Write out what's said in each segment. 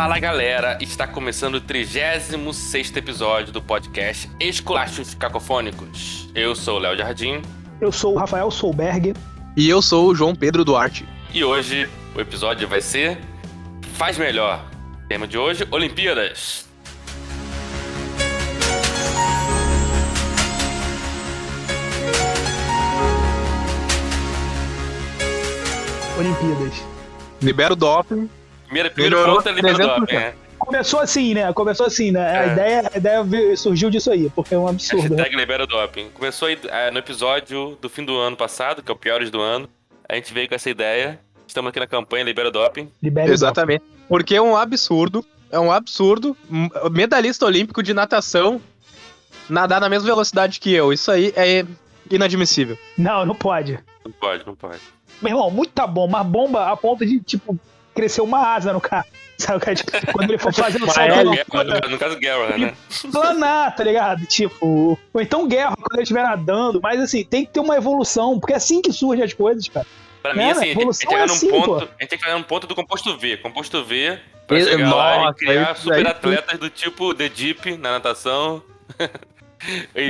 Fala galera, está começando o 36 episódio do podcast Esculachos Cacofônicos. Eu sou o Léo Jardim. Eu sou o Rafael Solberg. E eu sou o João Pedro Duarte. E hoje o episódio vai ser Faz Melhor. Tema de hoje: Olimpíadas. Olimpíadas. Libera o doping. Primeira, primeira Melhorou ponta libera 300%. doping, né? Começou assim, né? Começou assim, né? A, É. ideia, a ideia veio- surgiu disso aí, porque é um absurdo. né? Hashtag libera doping. Começou aí é, no episódio do fim do ano passado, que é o Piores do Ano. A gente veio com essa ideia. Estamos aqui na campanha Libera Doping. Libere o Exatamente. Porque é um absurdo. É um absurdo. Medalhista olímpico de natação nadar na mesma velocidade que eu. Isso aí é inadmissível. doping. Não, não pode. Não pode, não pode. Meu irmão, muita bomba. Uma bomba a ponto de, tipo, crescer uma asa no cara. Sabe? o cara, tipo, Quando ele for fazer o salto é, no caso- no caso, Guerra, né? planar, tá ligado? Tipo, ou então guerra, quando ele estiver nadando. Mas assim, tem que ter uma evolução, porque é assim que surgem as coisas, cara. Pra mim, Cara, assim, a gente, evolução chegar é assim, ponto. A gente tem que chegar num ponto do composto V. Composto V pra E- chegar lá e nossa, criar isso super aí- atletas do tipo The Deep na natação.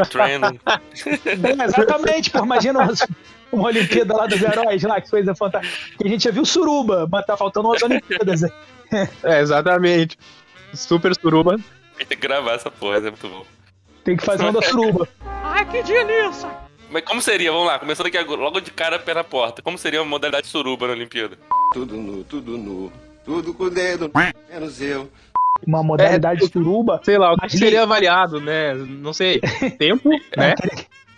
A-Train. É, exatamente, pô. Imagina uma, Olimpíada lá dos heróis lá, que coisa fantástica. Que a gente já viu suruba, mas tá faltando umas Olimpíadas. É, exatamente. Super suruba. Tem que gravar essa porra, é muito bom. Tem que fazer uma da suruba. Mas como seria, vamos lá, começando aqui agora, logo de cara pé na porta, como seria uma modalidade suruba na Olimpíada? Tudo nu, tudo nu, tudo com o dedo, menos eu. Uma modalidade suruba. Sei lá, o que seria avaliado, né? Não sei. Tempo, né?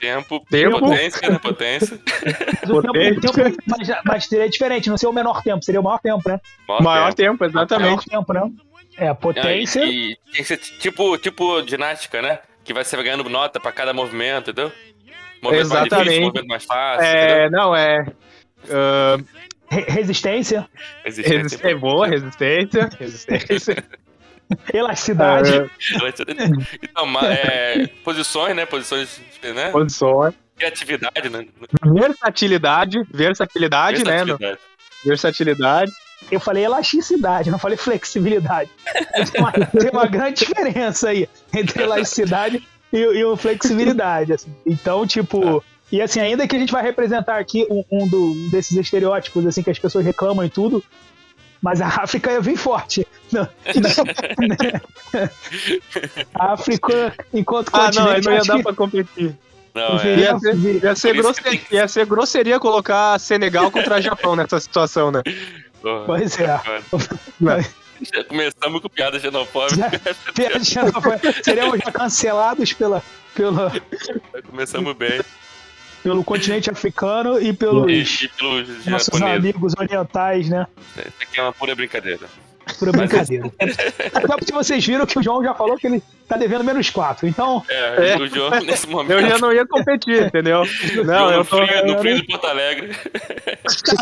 Tempo, Tempo. potência, né? Potência. Mas tempo, tempo- mas, mas seria diferente, não seria o menor tempo, seria o maior tempo, né? Maior tempo, Maior exatamente. tempo, né? É, potência. E, e tem que ser tipo, tipo ginástica, né? Que vai ser ganhando nota pra cada movimento, entendeu? Movimento mais Exatamente. difícil, movimento mais fácil, É, não, é. re- resistência, entendeu? resist- é boa, resistência. Resistência. elasticidade. Ah, Então, ma- é, posições, né? Posições, né? Posições. Criatividade, né? Versatilidade. Versatilidade, né? Versatilidade. Versatilidade. Eu falei elasticidade, não falei flexibilidade. Tem uma, tem uma grande diferença aí entre elasticidade e, e o flexibilidade. assim. Então, tipo. E assim, ainda que a gente vai representar aqui um, um do- um desses estereótipos assim que as pessoas reclamam e tudo, mas a África ia vir forte. Não, não, a África, enquanto Ah, não, aí continente, não ia dar que pra competir. Não, é. Ia ser, ia, ser grosseria, tem ia ser grosseria colocar Senegal contra Japão nessa situação, né? Porra. Pois é. Já Começamos com piada xenofóbica. Já- Piada xenofóbica. Seremos já cancelados pela, pela, Começamos bem. Pelo continente africano e pelos E, pelos nossos japoneses. amigos orientais, né? Isso aqui é uma pura brincadeira. Por brincadeira. Até porque vocês viram que o João já falou que ele tá devendo menos 4. Então, É, É. o João, nesse momento. Eu já não ia competir, entendeu? Não, no eu tô. frio, no eu frio de Porto Alegre.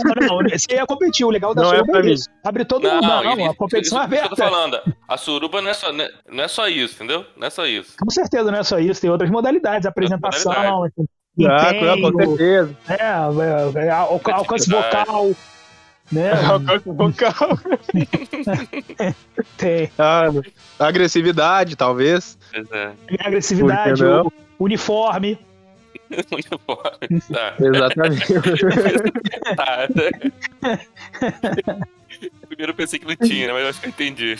não, não, você ia competir. O legal da Não é suruba é mim. isso. Abre todo mundo. Não, não, a competição é isso que eu tô aberta. falando. A suruba não é, só, não é só isso, entendeu? Não é só isso. Com certeza, não é só isso. Tem outras modalidades. Apresentação, Ah, com empenho, certeza. é, é, é, al- alcance vocal, né? Alcance vocal. Tem Ah, agressividade, talvez. Pois é. agressividade, o uniforme. Uniforme. Tá, Exatamente. tá. Primeiro eu pensei que não tinha, né? mas eu acho que eu entendi.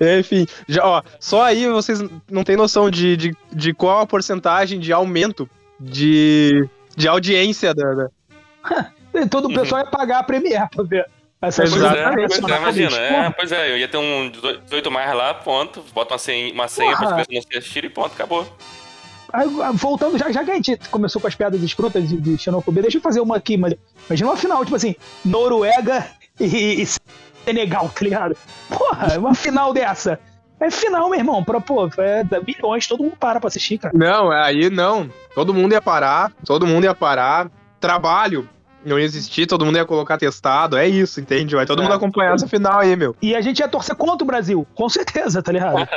Enfim, já, ó, só aí vocês não têm noção de, de, de qual a porcentagem de aumento de, de audiência da. da- todo o pessoal ia pagar a Premiere pra ver essa Pois coisa. é, pois é, nacional, imagina. É, pois é, eu ia ter um 18 mais lá, ponto. Bota uma senha, uma senha para Porra. as pessoas não assistirem e ponto, acabou. Aí, Voltando, já, já que a gente começou com as piadas escrotas de, de xenofobia, deixa eu fazer uma aqui, mas imagina uma final, tipo assim, Noruega e, e Senegal, tá ligado? Porra, uma final dessa. É final, meu irmão, pra, pô, é, dá milhões, todo mundo para pra assistir, cara. Não, aí não. Todo mundo ia parar, todo mundo ia parar. Trabalho, não ia existir, todo mundo ia colocar testado. É isso, entende? Vai todo É. mundo acompanhar essa final aí, meu. E a gente ia torcer contra o Brasil, com certeza, tá ligado?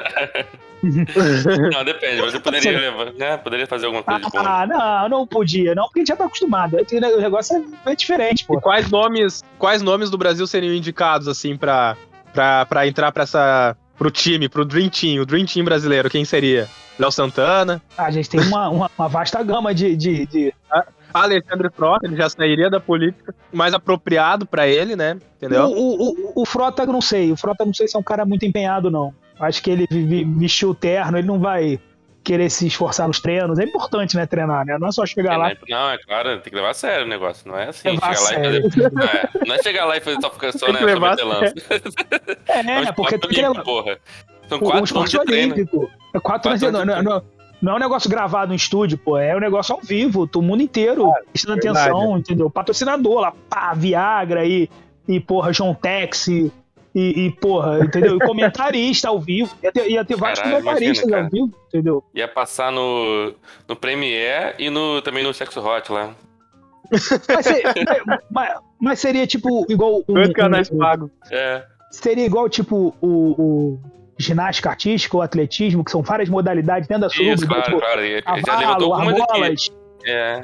Não, depende, mas eu poderia levar, né? Poderia fazer alguma coisa de bom. Ah, não, não podia, não, porque a gente já tá acostumado. O negócio é, é diferente, E pô. quais nomes, quais nomes do Brasil seriam indicados, assim, pra, pra, pra entrar pra essa. pro time, pro Dream Team, o Dream Team brasileiro, quem seria? Léo Santana, A gente tem uma, uma, uma vasta gama de, de, de- Alexandre Frota, ele já sairia da política, mais apropriado pra ele, né? Entendeu? O, o, o, o Frota, eu não sei. O Frota, não sei se é um cara muito empenhado, não. Acho que ele vestiu o terno, ele não vai querer se esforçar nos treinos. É importante, né, treinar, né? Não é só chegar lá. Não, é claro, tem que levar a sério o negócio. Não é assim, Levar a chegar lá sério. e fazer. Não é, não é chegar lá e fazer só ficar só, Tem né, só levar a meter lança. É, É um porque tem que porra. São um quatro anos esporte de treino. olímpico. É quatro anos de Quatro anos de não, não, não é um negócio gravado no estúdio, pô. É um negócio ao vivo, o mundo inteiro prestando verdade. atenção, entendeu? Patrocinador lá, pá, Viagra e, e porra, João Tex e, e, e, porra, entendeu? E comentarista ao vivo. Ia ter, ia ter vários Caralho, comentaristas imagina, ao vivo, entendeu? Ia passar no, no Premiere e no, também no Sexo Hot lá. Mas, ser- mas- mas seria tipo igual. um- Dois canais um- pagos. É, seria igual, tipo, o, o ginástica artística ou atletismo, que são várias modalidades dentro da suruba. isso, claro, tipo, claro. Ele já levantou algumas. É.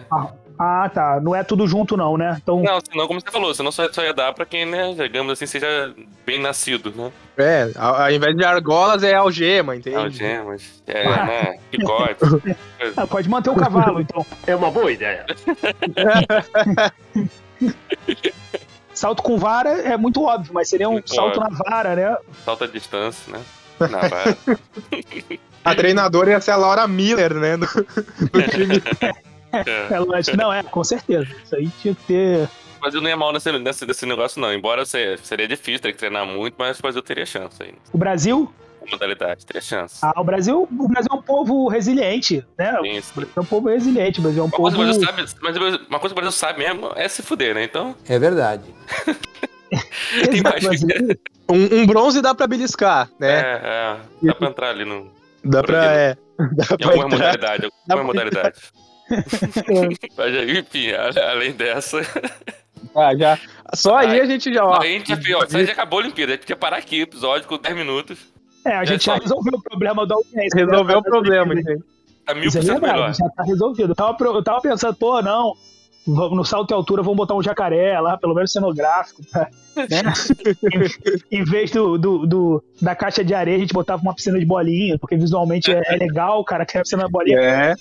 Ah, tá. Não é tudo junto, não, né? Então, Não, senão, como você falou, senão só, só ia dar pra quem, né, digamos assim, seja bem nascido, né? É, ao, ao invés de argolas é algema, entende? Algemas, é, né? Picote. ah, pode manter o cavalo, então. É uma boa ideia. Salto com vara é muito óbvio, mas seria um Muito salto óbvio. na vara, né? Salta a distância, né? A treinadora ia ser a Laura Miller, né? Do, do time. É. É. Não, é, com certeza. Isso aí tinha que ter. O Brasil não ia mal nesse, nesse, nesse negócio, não. Embora se- seria difícil, teria que treinar muito, mas o Brasil teria chance aí. O Brasil. Modalidade, teria chance. Ah, o Brasil, o Brasil é um povo resiliente, né? Sim, O sim. Brasil é um povo resiliente, o Brasil é um Uma coisa, povo. Brasil sabe, mas uma coisa que o Brasil sabe mesmo é se fuder, né? Então, É verdade. Imagina. Um, um bronze dá pra beliscar, é, né? é, dá pra entrar ali no, Dá pra. É, dá em pra alguma entrar. modalidade. Dá Alguma pra modalidade. Mas, enfim, além dessa. Ah, já. Só aí a gente já. Ó, a gente já fez, ó, aí já acabou a Olimpíada. A gente podia parar aqui o episódio com 10 minutos. É, a gente É já só- resolveu o problema da audiência. resolveu né? o problema, entende? Tá mil por é cento melhor. verdade, já tá resolvido. Eu tava, eu tava pensando, pô, não, no salto e altura vamos botar um jacaré lá, pelo menos cenográfico, tá? né? em, em vez do, do, do- da caixa de areia, a gente botava uma piscina de bolinha, porque visualmente é, é legal, cara, que é a piscina de bolinha. É,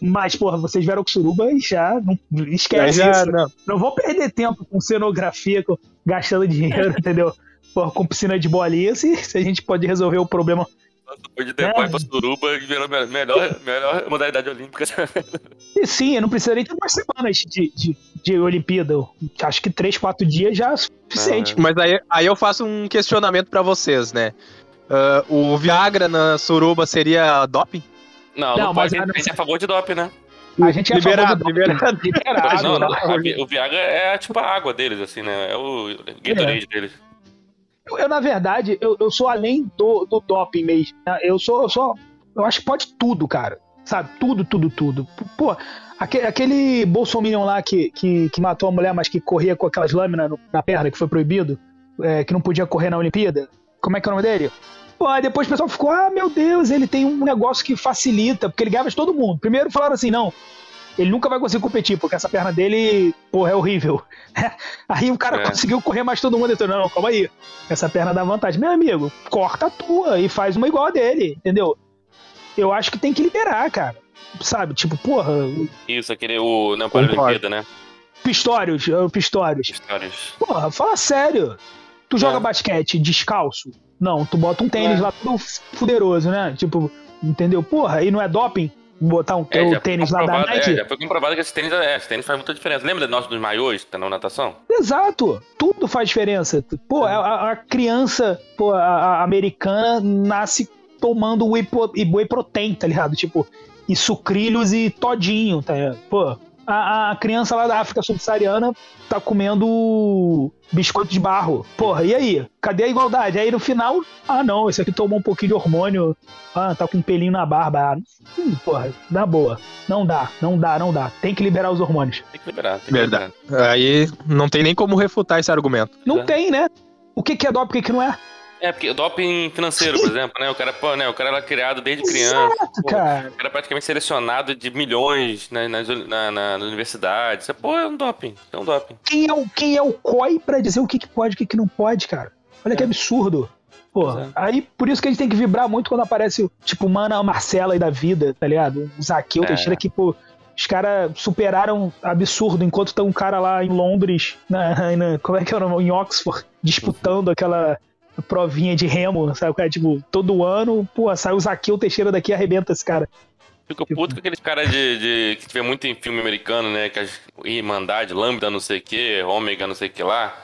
Mas, porra, vocês vieram com suruba e já não, esquece já. isso. Não. Não vou perder tempo com cenografia, com- gastando dinheiro, entendeu? Porra, com piscina de bolinha, se, se a gente pode resolver o problema. Depois de depois pra Suruba e virou a melhor, melhor modalidade olímpica. E sim, eu não precisaria nem ter mais semanas de, de, de Olimpíada. Eu Acho que três, quatro dias já é suficiente. Mas aí, aí eu faço um questionamento pra vocês, né? Ah, o Viagra na suruba seria doping? Não, Não, não, mas pode. a- A gente é a favor de doping, né? A gente é a favor liberado, liberado. Liberado, não, não. o Viagra é tipo a água deles, assim, né? É o Gatorade deles. Eu, eu, na verdade, eu, eu sou além do, do doping mesmo. né? Eu sou, eu sou. Eu acho que pode tudo, cara. Sabe? Tudo, tudo, tudo. Pô, aquele, aquele lá que, que, que matou a mulher, mas que corria com aquelas lâminas na perna, que foi proibido, é, que não podia correr na Olimpíada. Como é que é o nome dele? Pô, depois o pessoal ficou, ah, meu Deus, ele tem um negócio que facilita, porque ele ganhava de todo mundo. Primeiro falaram assim, não, ele nunca vai conseguir competir, porque essa perna dele, porra, é horrível. Aí o cara É. conseguiu correr mais todo mundo. Então, não, calma aí. Essa perna dá vantagem. Meu amigo, corta a tua e faz uma igual a dele, entendeu? Eu acho que tem que liberar, cara. Sabe? Tipo, porra, Isso, aquele. O, não, para a Concordo. Olimpíada, né? Pistórios, eh, Pistórios. Histórias. Porra, fala sério. Tu joga É. basquete descalço? Não, tu bota um tênis É. lá todo fuderoso, né? Tipo, entendeu? Porra, e não é doping? Botar um É, tênis lá da comprovado- Nike? É, já foi comprovado que esse tênis, é, esse tênis faz muita diferença. Lembra do nosso dos maiôs, tá na natação? Exato, tudo faz diferença. Pô, a, a criança pô, a, a americana nasce tomando whey, whey protein, tá ligado? Tipo, e sucrilhos e todinho, tá ligado? Pô, a, a criança lá da África subsaariana tá comendo biscoito de barro. Porra, e aí? Cadê a igualdade? Aí no final, ah não, esse aqui tomou um pouquinho de hormônio, ah, tá com um pelinho na barba. Hum, porra, dá boa. Não dá, não dá, não dá. Tem que liberar os hormônios. Tem que liberar. Tem que Verdade. liberar. Aí não tem nem como refutar esse argumento. Não É. tem, né? O que, que é doping, o que, que não é? É, porque o doping financeiro, por exemplo, né? O cara, pô, né? O cara era criado desde criança. Exato, pô, cara. O cara é praticamente selecionado de milhões né, nas, na, na, na universidade. Isso, pô, é um doping. É um doping. Quem é o, quem é o COI pra dizer o que, que pode e o que, que não pode, cara? Olha que É. absurdo. Porra, Pois é. aí por isso que a gente tem que vibrar muito quando aparece, tipo, Mana Marcela aí da vida, tá ligado? O Zaqueu É. Teixeira que, pô, os caras superaram absurdo, enquanto tá um cara lá em Londres, na, na- como é que é o nome? Em Oxford, disputando aquela provinha de remo, sabe? O cara, tipo, todo ano, pô, sai o Zaqueu Teixeira daqui e arrebenta esse cara. Fico Tipo- puto com aqueles caras de, de- que tiver muito em filme americano, né? Que as Irmandade, Lambda, não sei o que, Ômega, não sei o que lá.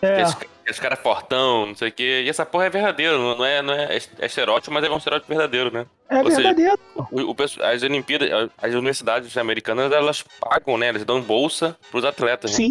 É, Esse, cara fortão, não sei o que. E essa porra é verdadeiro, não é, não é, é estereótipo, mas é um estereótipo verdadeiro, né? é ou seja, verdadeiro. O, o pesso- as Olimpíadas, as universidades americanas, elas pagam, né? Elas dão bolsa pros atletas, né?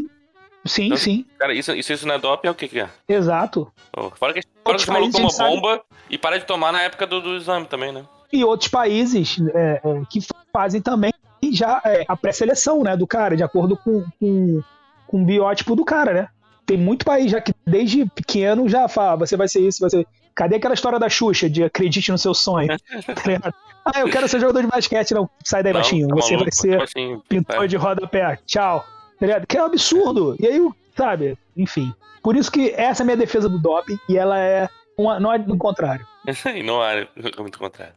Sim, sim, Então, sim, Cara, isso, isso, isso não é doping, é o que que é? exato. Pô, Fora que, fora que maluco toma bomba e para de tomar na época do, do exame também, né? e outros países é, é, que fazem também já é, a pré-seleção né, do cara, de acordo com, com, com o biótipo do cara, né? Tem muito país já que desde pequeno já fala, você vai ser isso, vai ser. Cadê aquela história da Xuxa de acredite no seu sonho? Tá ah, eu quero ser jogador de basquete, não. Sai daí, Não, baixinho. tá você maluco, vai ser tipo assim, pintor é. de rodapé. Tchau. Tá ligado? Que é um absurdo. E aí, o- sabe? Enfim. Por isso que essa é a minha defesa do doping e ela é. Uma, não é do contrário. e não há muito contrário.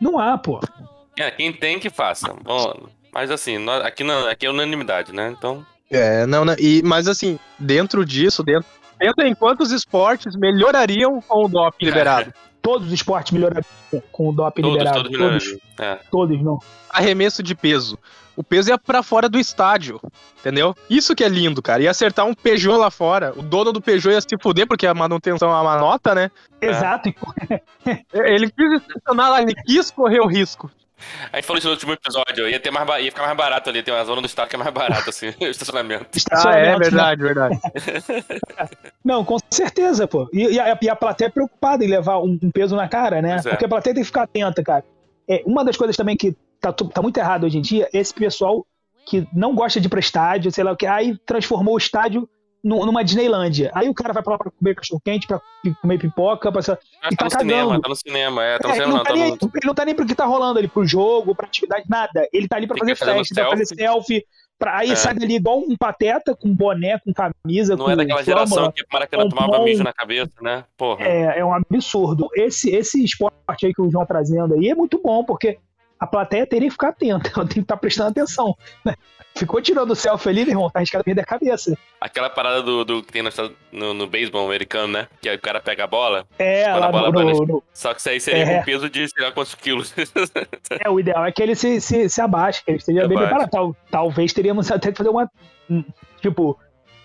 Não há, pô. É, quem tem que faça. Bom, mas assim, nós- aqui, não, aqui é unanimidade, né? Então, É, não, não. E, mas assim, dentro disso, dentro, dentro em quantos esportes melhorariam com o doping liberado? Todos os esportes melhorariam com o doping todos, liberado. todos Todos, melhorariam. É. todos, não. Arremesso de peso. O peso ia pra fora do estádio, entendeu? Isso que é lindo, cara. Ia acertar um Peugeot lá fora. O dono do Peugeot ia se fuder, porque a manutenção é uma nota, né? Exato. E Ele quis estacionar lá, ele quis correr o risco. A gente falou isso no último episódio, ia, ter mais, ia ficar mais barato ali, tem uma zona do estado que é mais barato, assim, o estacionamento. Ah, é né? verdade, verdade. Não, com certeza, pô. E, e a, e a plateia é preocupada em levar um, um peso na cara, né? É. Porque a plateia tem que ficar atenta, cara. É, uma das coisas também que tá, tá muito errado hoje em dia esse pessoal que não gosta de ir pra estádio, sei lá o que, aí transformou o estádio nu- numa Disneylândia. Aí o cara vai pra lá pra comer cachorro-quente, pra comer pipoca, pra... Ah, E tá tá no cinema, cagando. tá no cinema, é, tá no É, ele, cinema não não, tá tá nem, no... ele não tá nem pro que tá rolando ali, pro jogo, pra atividade, nada. Ele tá ali pra fazer festa, pra fazer selfie. Pra, aí É. sai dali igual um pateta, com boné, com camisa, Não com é daquela geração que o Maracanã tomava pompom. mijo na cabeça, né? Porra. É, é um absurdo. Esse, esse esporte aí que o João tá trazendo aí é muito bom, porque a plateia teria que ficar atenta, ela tem que estar prestando atenção. né? Ficou tirando o selfie ali, meu irmão, tá arriscado perder a cabeça. Aquela parada do, do que tem no, no, no beisebol americano, né? Que o cara pega a bola, É, Quando a lá bola no, no- só que isso aí seria É. com peso de sei lá quantos quilos. é, o ideal é que ele se, se, se abaixe, que ele esteja bem preparado. Tal, talvez teríamos até que fazer uma. um, Tipo,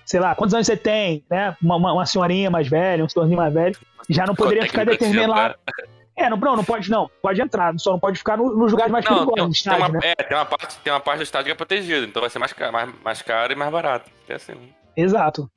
sei lá, quantos anos você tem, né? Uma, uma, uma senhorinha mais velha, um senhorzinho mais velho, já não poderia ficar Técnica de determinado. entrar. É, não, não, pode não. Pode entrar, só não pode ficar no- nos lugares mais Não, perigosos tem, do tem estádio, uma, né? é, tem uma parte, tem uma parte do estádio que é protegida, então vai ser mais caro, mais, mais caro e mais barato. É assim. Exato.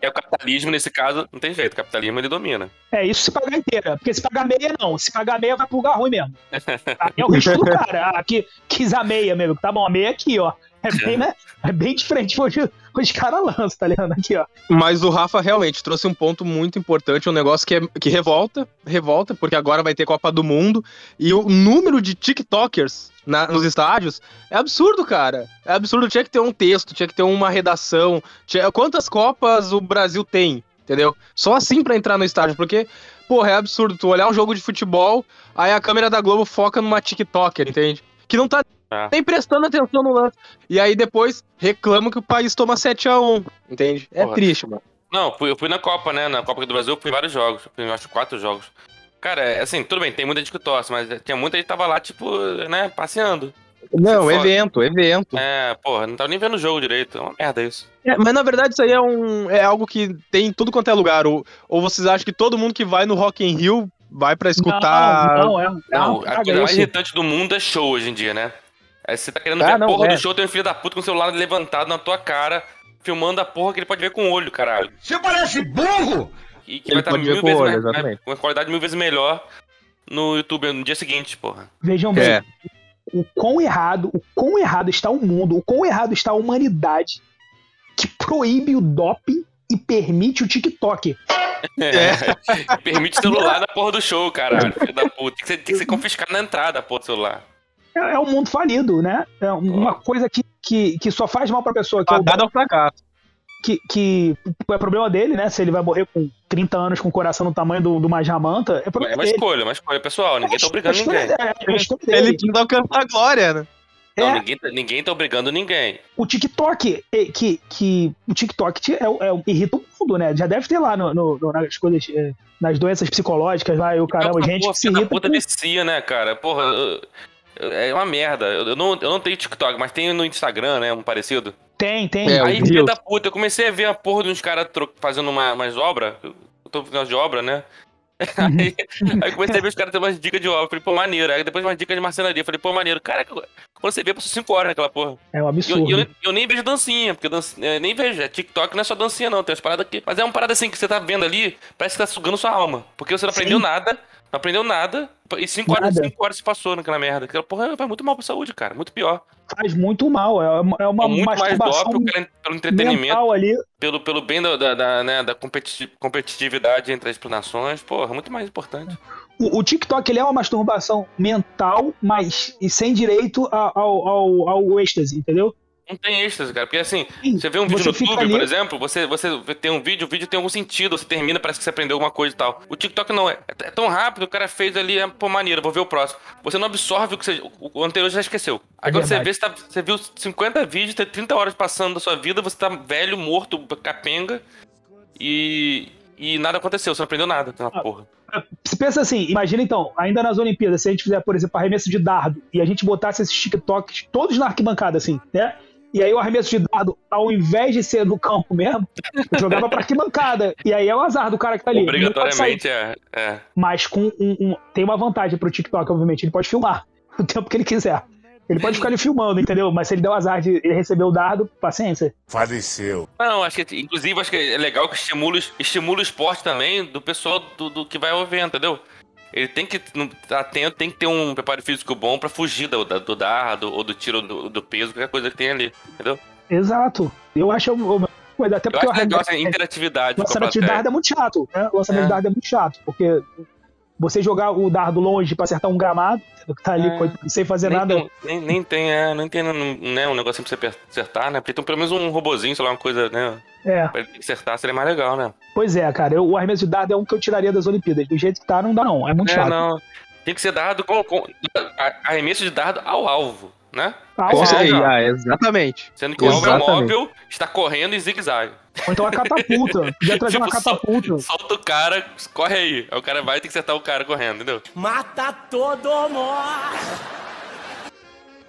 É o capitalismo, nesse caso, não tem jeito, o capitalismo ele domina. É, isso se pagar inteira. Porque se pagar meia, não. Se pagar meia, vai pro lugar ruim mesmo. Aí é o risco do cara. Ah, Aqui, quis a meia mesmo. Tá bom, a meia aqui, ó. É bem, né? É bem diferente onde os caras lançam, tá ligado? Aqui, ó. Mas o Rafa realmente trouxe um ponto muito importante, um negócio que, é, que revolta, revolta, porque agora vai ter Copa do Mundo, e o número de TikTokers na- nos estádios é absurdo, cara. É absurdo, tinha que ter um texto, tinha que ter uma redação. tinha- quantas Copas o Brasil tem, entendeu? Só assim pra entrar no estádio, porque, porra, é absurdo tu olhar um jogo de futebol, aí a câmera da Globo foca numa TikToker, entende? Que não tá É. nem prestando atenção no lance. E aí depois reclama que o país toma 7x1, entende? É Porra. triste, mano. Não, fui- eu fui na Copa, né? Na Copa do Brasil, eu fui em vários jogos. Fui, em, acho, quatro jogos. Cara, é assim, tudo bem, tem muita gente que torce, mas tinha muita gente que tava lá, tipo, né, passeando. Não, evento, evento. É, porra, não tava nem vendo o jogo direito. É uma merda isso. É, mas na verdade isso aí é, um, é algo que tem em tudo quanto é lugar. Ou, ou vocês acham que todo mundo que vai no Rock in Rio vai pra escutar... Não, não, é, é Não, uma a coisa mais irritante do mundo é show hoje em dia, né? Aí você tá querendo Ah, ver a não, porra é. do show, tem um filho da puta com o celular levantado na tua cara, filmando a porra que ele pode ver com o olho, caralho. Você parece burro! E que Ele vai estar ver mil com o vezes olho, mais- com uma qualidade mil vezes melhor no YouTube no dia seguinte, porra. Vejam bem, É. o quão errado, o quão errado está o mundo, o quão errado está a humanidade que proíbe o doping e permite o TikTok. É. Permite celular na porra do show, caralho. Filho da puta. Tem que ser, tem que ser confiscado na entrada, porra do celular. É, é um mundo falido, né? É uma coisa que, que, que só faz mal pra pessoa, que é o Fadado ao fracasso. que, que é problema dele, né? Se ele vai morrer com 30 anos com o coração no tamanho do, do uma jamanta, é É problema uma dele. escolha, é uma escolha pessoal. Ninguém tá obrigando É a escolha ninguém. é dele. Ele tenta alcançar a glória, né? Não, É. ninguém, tá- ninguém tá obrigando ninguém. O TikTok, é, que, que o TikTok é, é, irrita o mundo, né? Já deve ter lá no, no- no- nas coisas, é, nas doenças psicológicas lá, eu caramba, Porra, gente porra, se irrita. puta com- vicia, né, cara? Porra, eu- é uma merda. Eu eu não, eu não tenho TikTok, mas tenho no Instagram, né? Um parecido. Tem, tem. É, Aí, filho da puta, eu comecei a ver a porra de uns caras tro- fazendo uma, umas obras. Eu tô fazendo umas de obra, né? Aí, aí eu comecei a ver os caras tendo umas dicas de obra. Falei, pô, maneiro. Aí depois umas dicas de marcenaria. Falei, pô, maneiro. Cara, quando você vê, passou 5 horas naquela porra. É um Eu, absurdo. e eu, eu nem vejo dancinha, porque dança, é, nem vejo. É TikTok não é só dancinha, não. Tem umas paradas aqui. Mas é uma parada assim que você tá vendo ali, parece que tá sugando sua alma. Porque você não Sim. aprendeu nada, não aprendeu nada. E 5 horas, cinco horas se passou naquela merda. Aquela porra vai muito mal pra saúde, cara. Muito pior. Faz muito mal. É uma, é uma É muito mais dópio pelo- pelo entretenimento. ali. pelo, pelo bem da, da, da, né, da competi- competitividade entre as nações, porra, muito mais importante. O, o TikTok ele é uma masturbação mental, mas e sem direito a- ao, ao, ao êxtase, entendeu? Não tem êxtase, cara, porque assim, Sim, você vê um vídeo você no YouTube, ali- por exemplo, você, você tem um vídeo, o vídeo tem algum sentido, você termina, parece que você aprendeu alguma coisa e tal. O TikTok não, é, é tão rápido, o cara fez ali, é, pô, maneiro, vou ver o próximo. Você não absorve o que você, o, anterior já esqueceu. É quando você verdade. vê, você, tá- você viu 50 vídeos, tem 30 horas passando da sua vida, você tá velho, morto, capenga, e, e nada aconteceu, você não aprendeu nada Ah, naquela porra. Você pensa assim, imagina então, ainda nas Olimpíadas, se a gente fizer, por exemplo, arremesso de dardo e a gente botasse esses TikToks todos na arquibancada, assim, né? E aí o arremesso de dardo, ao invés de ser no campo mesmo, jogava pra arquibancada. E aí é o azar do cara que tá ali. Obrigatoriamente é, é. Mas com um, um- tem uma vantagem pro TikTok, obviamente. Ele pode filmar o tempo que ele quiser. Ele pode ficar ali filmando, entendeu? Mas se ele der o azar de ele receber o dardo, paciência. Faleceu. Não, acho que, inclusive, acho que é legal que estimula, estimula o esporte também do pessoal do, do que vai ao evento, entendeu? Ele tem que estar atento, tem que ter um preparo físico bom pra fugir do, do dardo ou do tiro do, do peso, qualquer coisa que tem ali, entendeu? Exato. Eu acho até Eu porque acho legal essa arremesso- interatividade a lançamento de dardo é muito chato, né? O lançamento É. de dardo é muito chato, porque você jogar o dardo longe pra acertar um gramado, que tá ali É. sem fazer Nem, nada. tem- nem, nem tem, é, nem tem né, um negocinho pra você acertar, né? Porque tem pelo menos um robozinho, sei lá, uma coisa, né? É, Pra ele acertar seria mais legal, né? pois é, cara. eu- o arremesso de dardo é um que eu tiraria das Olimpíadas. Do jeito que tá, não dá, não. É muito É, chato. não. Tem que ser dado com, com arremesso de dardo ao alvo, né? Ah, o ah, exatamente. Sendo que o é Exatamente. móvel, está correndo em zigue-zague. Ou então a catapulta. Podia trazer uma Tipo, sol- catapulta. Solta o cara, corre aí. Aí o cara vai ter que acertar o cara correndo, entendeu? Mata todo mundo!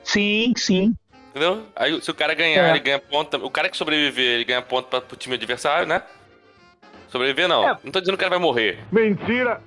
Sim, sim. Entendeu? Aí se o cara ganhar, É. ele ganha ponto. O cara que sobreviver, ele ganha ponto pra, pro time adversário, né? Sobreviver não. É. Não tô dizendo que o cara vai morrer. Mentira!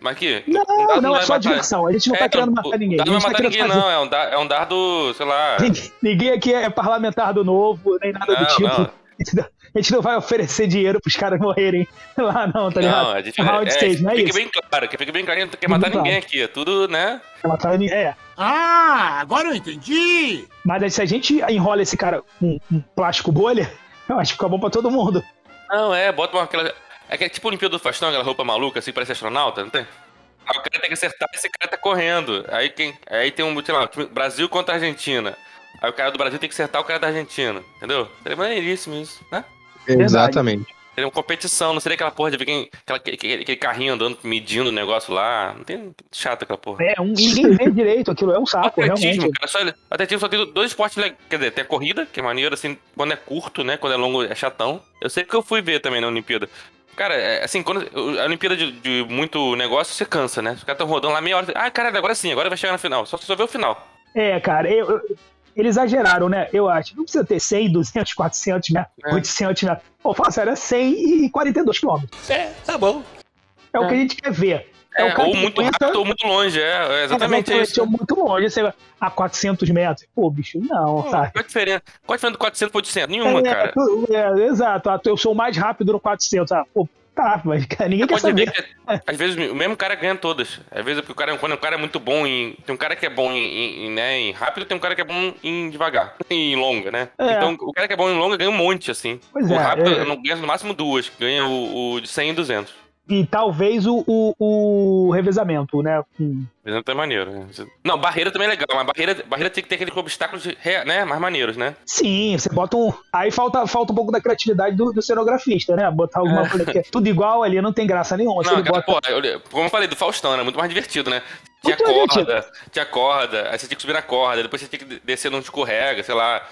Mas aqui. Não, um dardo não, é só matar- diversão. A gente não tá É, querendo matar ninguém. não vai tá matar ninguém, fazer. não. É um, da- é um dardo, sei lá. Ninguém, ninguém aqui é parlamentar do novo, nem nada do Não, tipo. não. A gente não- não vai oferecer dinheiro pros caras morrerem lá, não, tá ligado? Não, a gente É round é, stage, não é fica isso? bem claro, que fica bem claro que a gente não quer matar claro. ninguém aqui. É tudo, né? Ela tá- É. Ah, agora eu entendi! Mas se a gente enrola esse cara com um plástico bolha, eu acho que fica bom pra todo mundo. Não, é, bota uma aquela. É que é tipo Olimpíada do Faustão, aquela roupa maluca, assim, parece astronauta, não tem? Aí o cara tem que acertar e esse cara tá correndo. Aí quem. Aí tem um, sei lá, time- Brasil contra Argentina. Aí o cara do Brasil tem que acertar o cara da Argentina, entendeu? Seria maneiríssimo isso, né? Exatamente. Seria uma competição, não seria aquela porra de ver quem. Aquela, aquele, aquele carrinho andando, medindo o negócio lá. Não tem. Chato aquela porra. É, um, ninguém vê direito aquilo, é um saco, atletismo, realmente. cara, só, atletismo só tem dois esportes legais. Quer dizer, tem a corrida, que é maneiro, assim, quando é curto, né? Quando é longo é chatão. Eu sei que eu fui ver também na Olimpíada. Cara, é, assim, quando a Olimpíada de, de muito negócio, você cansa, né? Os caras estão rodando lá meia hora. Ah, cara, agora sim, agora vai chegar na final. Só só vê o final. É, cara, eu- eu- eles exageraram, né? Eu acho. Não precisa ter 100, 200, 400 metros, É. 800 metros. Pô, fala sério, é 100 e 42 quilômetros. É, tá bom. É, o É. que a gente quer ver. É, É, o cara ou muito rápido ou muito longe, é, é exatamente é, isso. muito longe, sei lá, a 400 metros. Pô, bicho, não, Pô, sabe? Qual a diferença? Qual a diferença do 400 pro 800? Nenhuma, é, cara. é, exato, ah, eu sou o mais rápido no 400. Ah, pô, tá, mas cara, ninguém quer Pode saber. que às vezes o mesmo cara ganha todas. Às vezes é porque o cara, quando o cara é muito bom em. Tem um cara que é bom em, em- né, em rápido, tem um cara que é bom em devagar, em longa, né? É. Então o cara que é bom em longa ganha um monte, assim. Pois o é, rápido é. não ganha no máximo duas, ganha o, o de 100 e 200. E talvez o, o, o revezamento, né? Hum. Mas é maneiro, né? Não, barreira também é legal, mas barreira, barreira tem que ter aqueles obstáculos né, mais maneiros, né? Sim, você bota um. Aí falta, falta um pouco da criatividade do, do cenografista, né? Botar alguma coisa que é tudo igual ali não tem graça nenhuma. Não, aquela, bota... pô, eu- como eu falei, do Faustão, era muito mais divertido, né? Tinha corda, tinha corda, aí você tinha que subir na corda, depois você tinha que descer num escorrega, sei lá,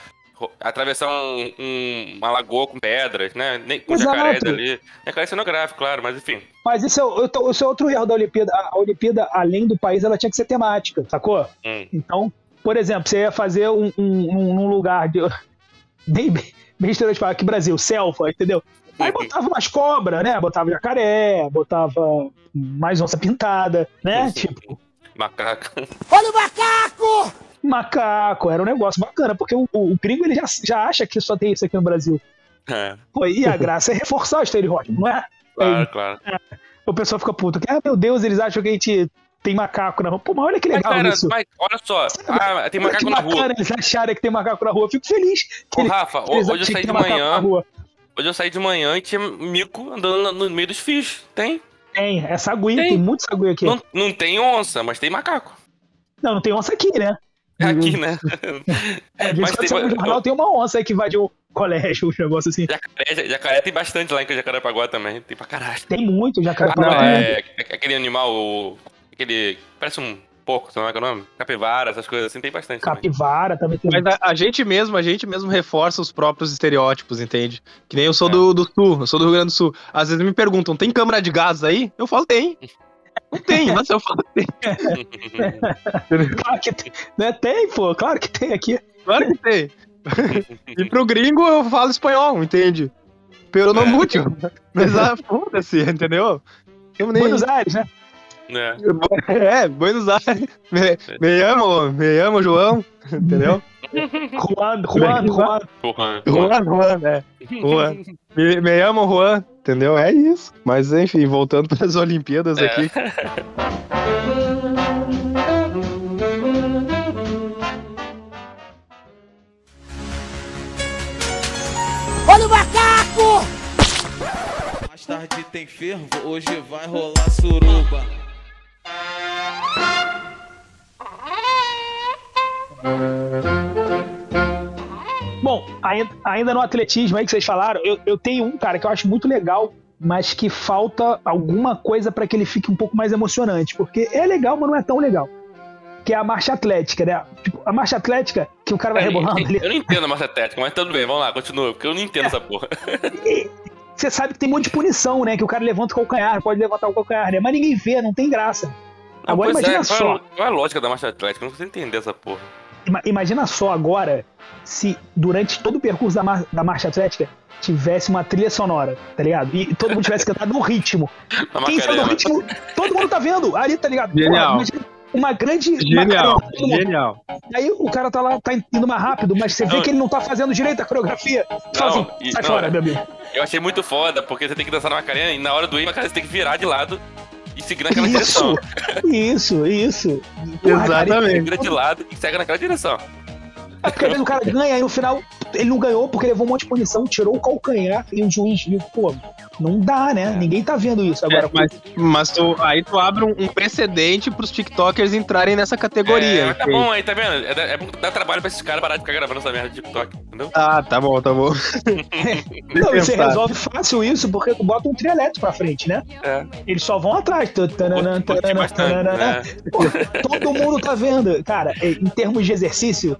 atravessar um, um- uma lagoa com pedras, né? Nem, com Exato. jacarés ali. Jacaré cenográfico, claro, mas enfim. Mas isso é, o- eu tô- isso é outro erro da Olimpíada. A Olimpíada, além do país, ela tinha que ser temática, sacou? Hum. Então, por exemplo, você ia fazer um, um, um- num lugar de. Bem, bem, bem estereotipado aqui, Brasil, selva, entendeu? Aí botava umas cobras, né? Botava jacaré, botava mais onça pintada, né? Tipo, Macaco. Olha o macaco! Macaco, era um negócio bacana, porque o, o, o gringo ele já, já acha que só tem isso aqui no Brasil. É, Pô, e a graça é reforçar o estereótipo, não é? claro, claro. O pessoal fica puto, ah, meu Deus, eles acham que a gente tem macaco na rua. Pô, mas olha que Mas, legal cara, isso. mas olha só, ah, tem Olha macaco na rua. eles acharem que tem macaco na rua. Eu fico feliz. Ô, eles- Rafa, eles hoje eu saí de manhã, hoje eu saí de manhã e tinha mico andando no meio dos fios. Tem? Tem, é sagui, Tem. tem, muito sagui aqui. Não, Não, não tem onça, mas tem macaco. não, tem onça aqui, né? É aqui, né? É, Mas tem- você vai no jornal, tem uma onça aí que invadiu o colégio, um negócio assim. Jacaré, jacaré tem bastante lá em Jacarepaguá também. Tem pra caralho. Tem muito, já Ah, não, é, é aquele animal, o- aquele. Parece um porco, sei lá qual é o nome? Capivara, essas coisas assim, tem bastante. também. Capivara também tem. Mas a, a gente mesmo, a gente mesmo reforça os próprios estereótipos, entende? Que nem eu sou É. do, do sul, eu sou do Rio Grande do Sul. Às vezes me perguntam, tem câmara de gás aí? Eu falo, tem. Não tem, mas eu falo, tem. Claro que tem. Né? Tem, pô, claro que tem aqui. Claro que tem. e pro gringo eu falo espanhol, entende? Pero não muito. Mas ah, foda-se, entendeu? Eu nem... Buenos Aires, né? Né? É, Buenos Aires. Me, me amo, me amo, João. Entendeu? Juan, Juan, Juan. Juan, Juan, é. Juan. Me, me amo, Juan. Entendeu? É isso. Mas enfim, voltando para as Olimpíadas É. aqui. Olha o macaco! Mais tarde tem fervo, hoje vai rolar suruba. Bom, ainda, ainda no atletismo aí que vocês falaram, eu, eu tenho um, cara, que eu acho muito legal, mas que falta alguma coisa pra que ele fique um pouco mais emocionante. Porque é legal, mas não é tão legal. Que é a marcha atlética, né? Tipo, a marcha atlética, que o cara vai Eu, rebolando ali. eu não entendo a marcha técnica, mas tudo bem, vamos lá, continua, porque eu não entendo essa porra. Você sabe que tem um monte de punição, né? Que o cara levanta o calcanhar, pode levantar o calcanhar, né? Mas ninguém vê, não tem graça. Agora Pois imagina é, só. É, qual é a lógica da marcha atlética? Eu não consigo entender essa porra. Ima- Imagina só agora se durante todo o percurso da, mar- da marcha atlética tivesse uma trilha sonora, tá ligado? E todo mundo tivesse cantado no ritmo. Quem do Macarena. ritmo, todo mundo tá vendo. Ali, tá ligado? Genial. imagina uma grande. Genial, mundo. genial. Aí o cara tá lá, tá indo mais rápido, mas você vê Não. que ele não tá fazendo direito a coreografia. Não, assim, sai não, fora, é- meu amigo. Eu achei muito foda, porque você tem que dançar na Macarena e na hora do ir, Macarena você tem que virar de lado e seguir naquela direção. Isso, isso, isso. Cara, Exatamente. Vira de lado e segue naquela direção. É porque às vezes o cara ganha e no final ele não ganhou porque levou um monte de punição, tirou o calcanhar e o juiz viu, pô, não dá, né? Ninguém tá vendo isso. Agora, É, mas mas tu, aí tu abre um, um precedente pros TikTokers entrarem nessa categoria. É, mas tá bom aí, tá vendo? É, é bom dar trabalho pra esses caras parar de ficar gravando essa merda de TikTok, entendeu? Ah, tá bom, tá bom. não, e você resolve fácil isso porque tu bota um trio elétrico pra frente, né? É. Eles só vão atrás. Pô, todo mundo tá vendo. Cara, é, em termos de exercício,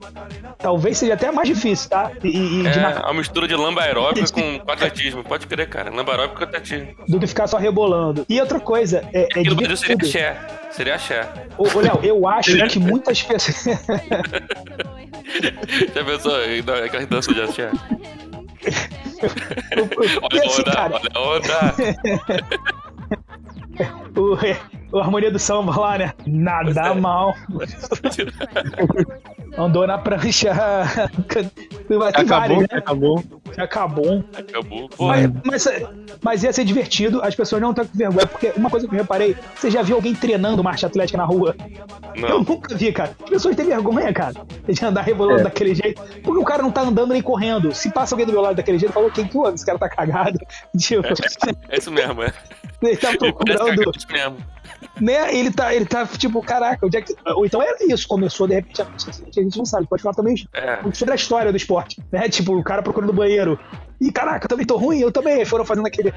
talvez seja até mais difícil, tá? E, e É, uma mistura de lamba aeróbica com com atletismo. Pode crer, cara. Lamba aeróbica com atletismo. do que ficar só rebolando. E outra coisa, é, é Aquilo Brasil seria divertido. axé. Seria axé. Ô, ô, Léo, eu acho que muitas pessoas. Já pensou? Aquela dança de axé. Porque Olha a assim, onda, cara, olha a onda. o- a harmonia do samba lá, né? Nada mal. Andou na prancha. Acabou, vários, né? acabou. Acabou. Acabou. Pô, Mas, mas, mas ia ser divertido, as pessoas não estão com vergonha, porque uma coisa que eu reparei, você já viu alguém treinando marcha atlética na rua? Eu não. nunca vi, cara. As pessoas têm vergonha, cara, de andar rebolando É. daquele jeito, porque o cara não tá andando nem correndo. Se passa alguém do meu lado daquele jeito, falou, quem que houve? Esse cara tá cagado. Tipo, É isso mesmo, é. ele tá Ele parece procurando, cagante mesmo. Né? Ele tá, ele tá, tipo, caraca, onde é que... Ou então era isso, começou, de repente, a gente não sabe, pode falar também É. sobre a história do esporte, né? Tipo, o cara procurando banheiro. E caraca, eu também tô ruim, eu também. Foram fazendo aquele.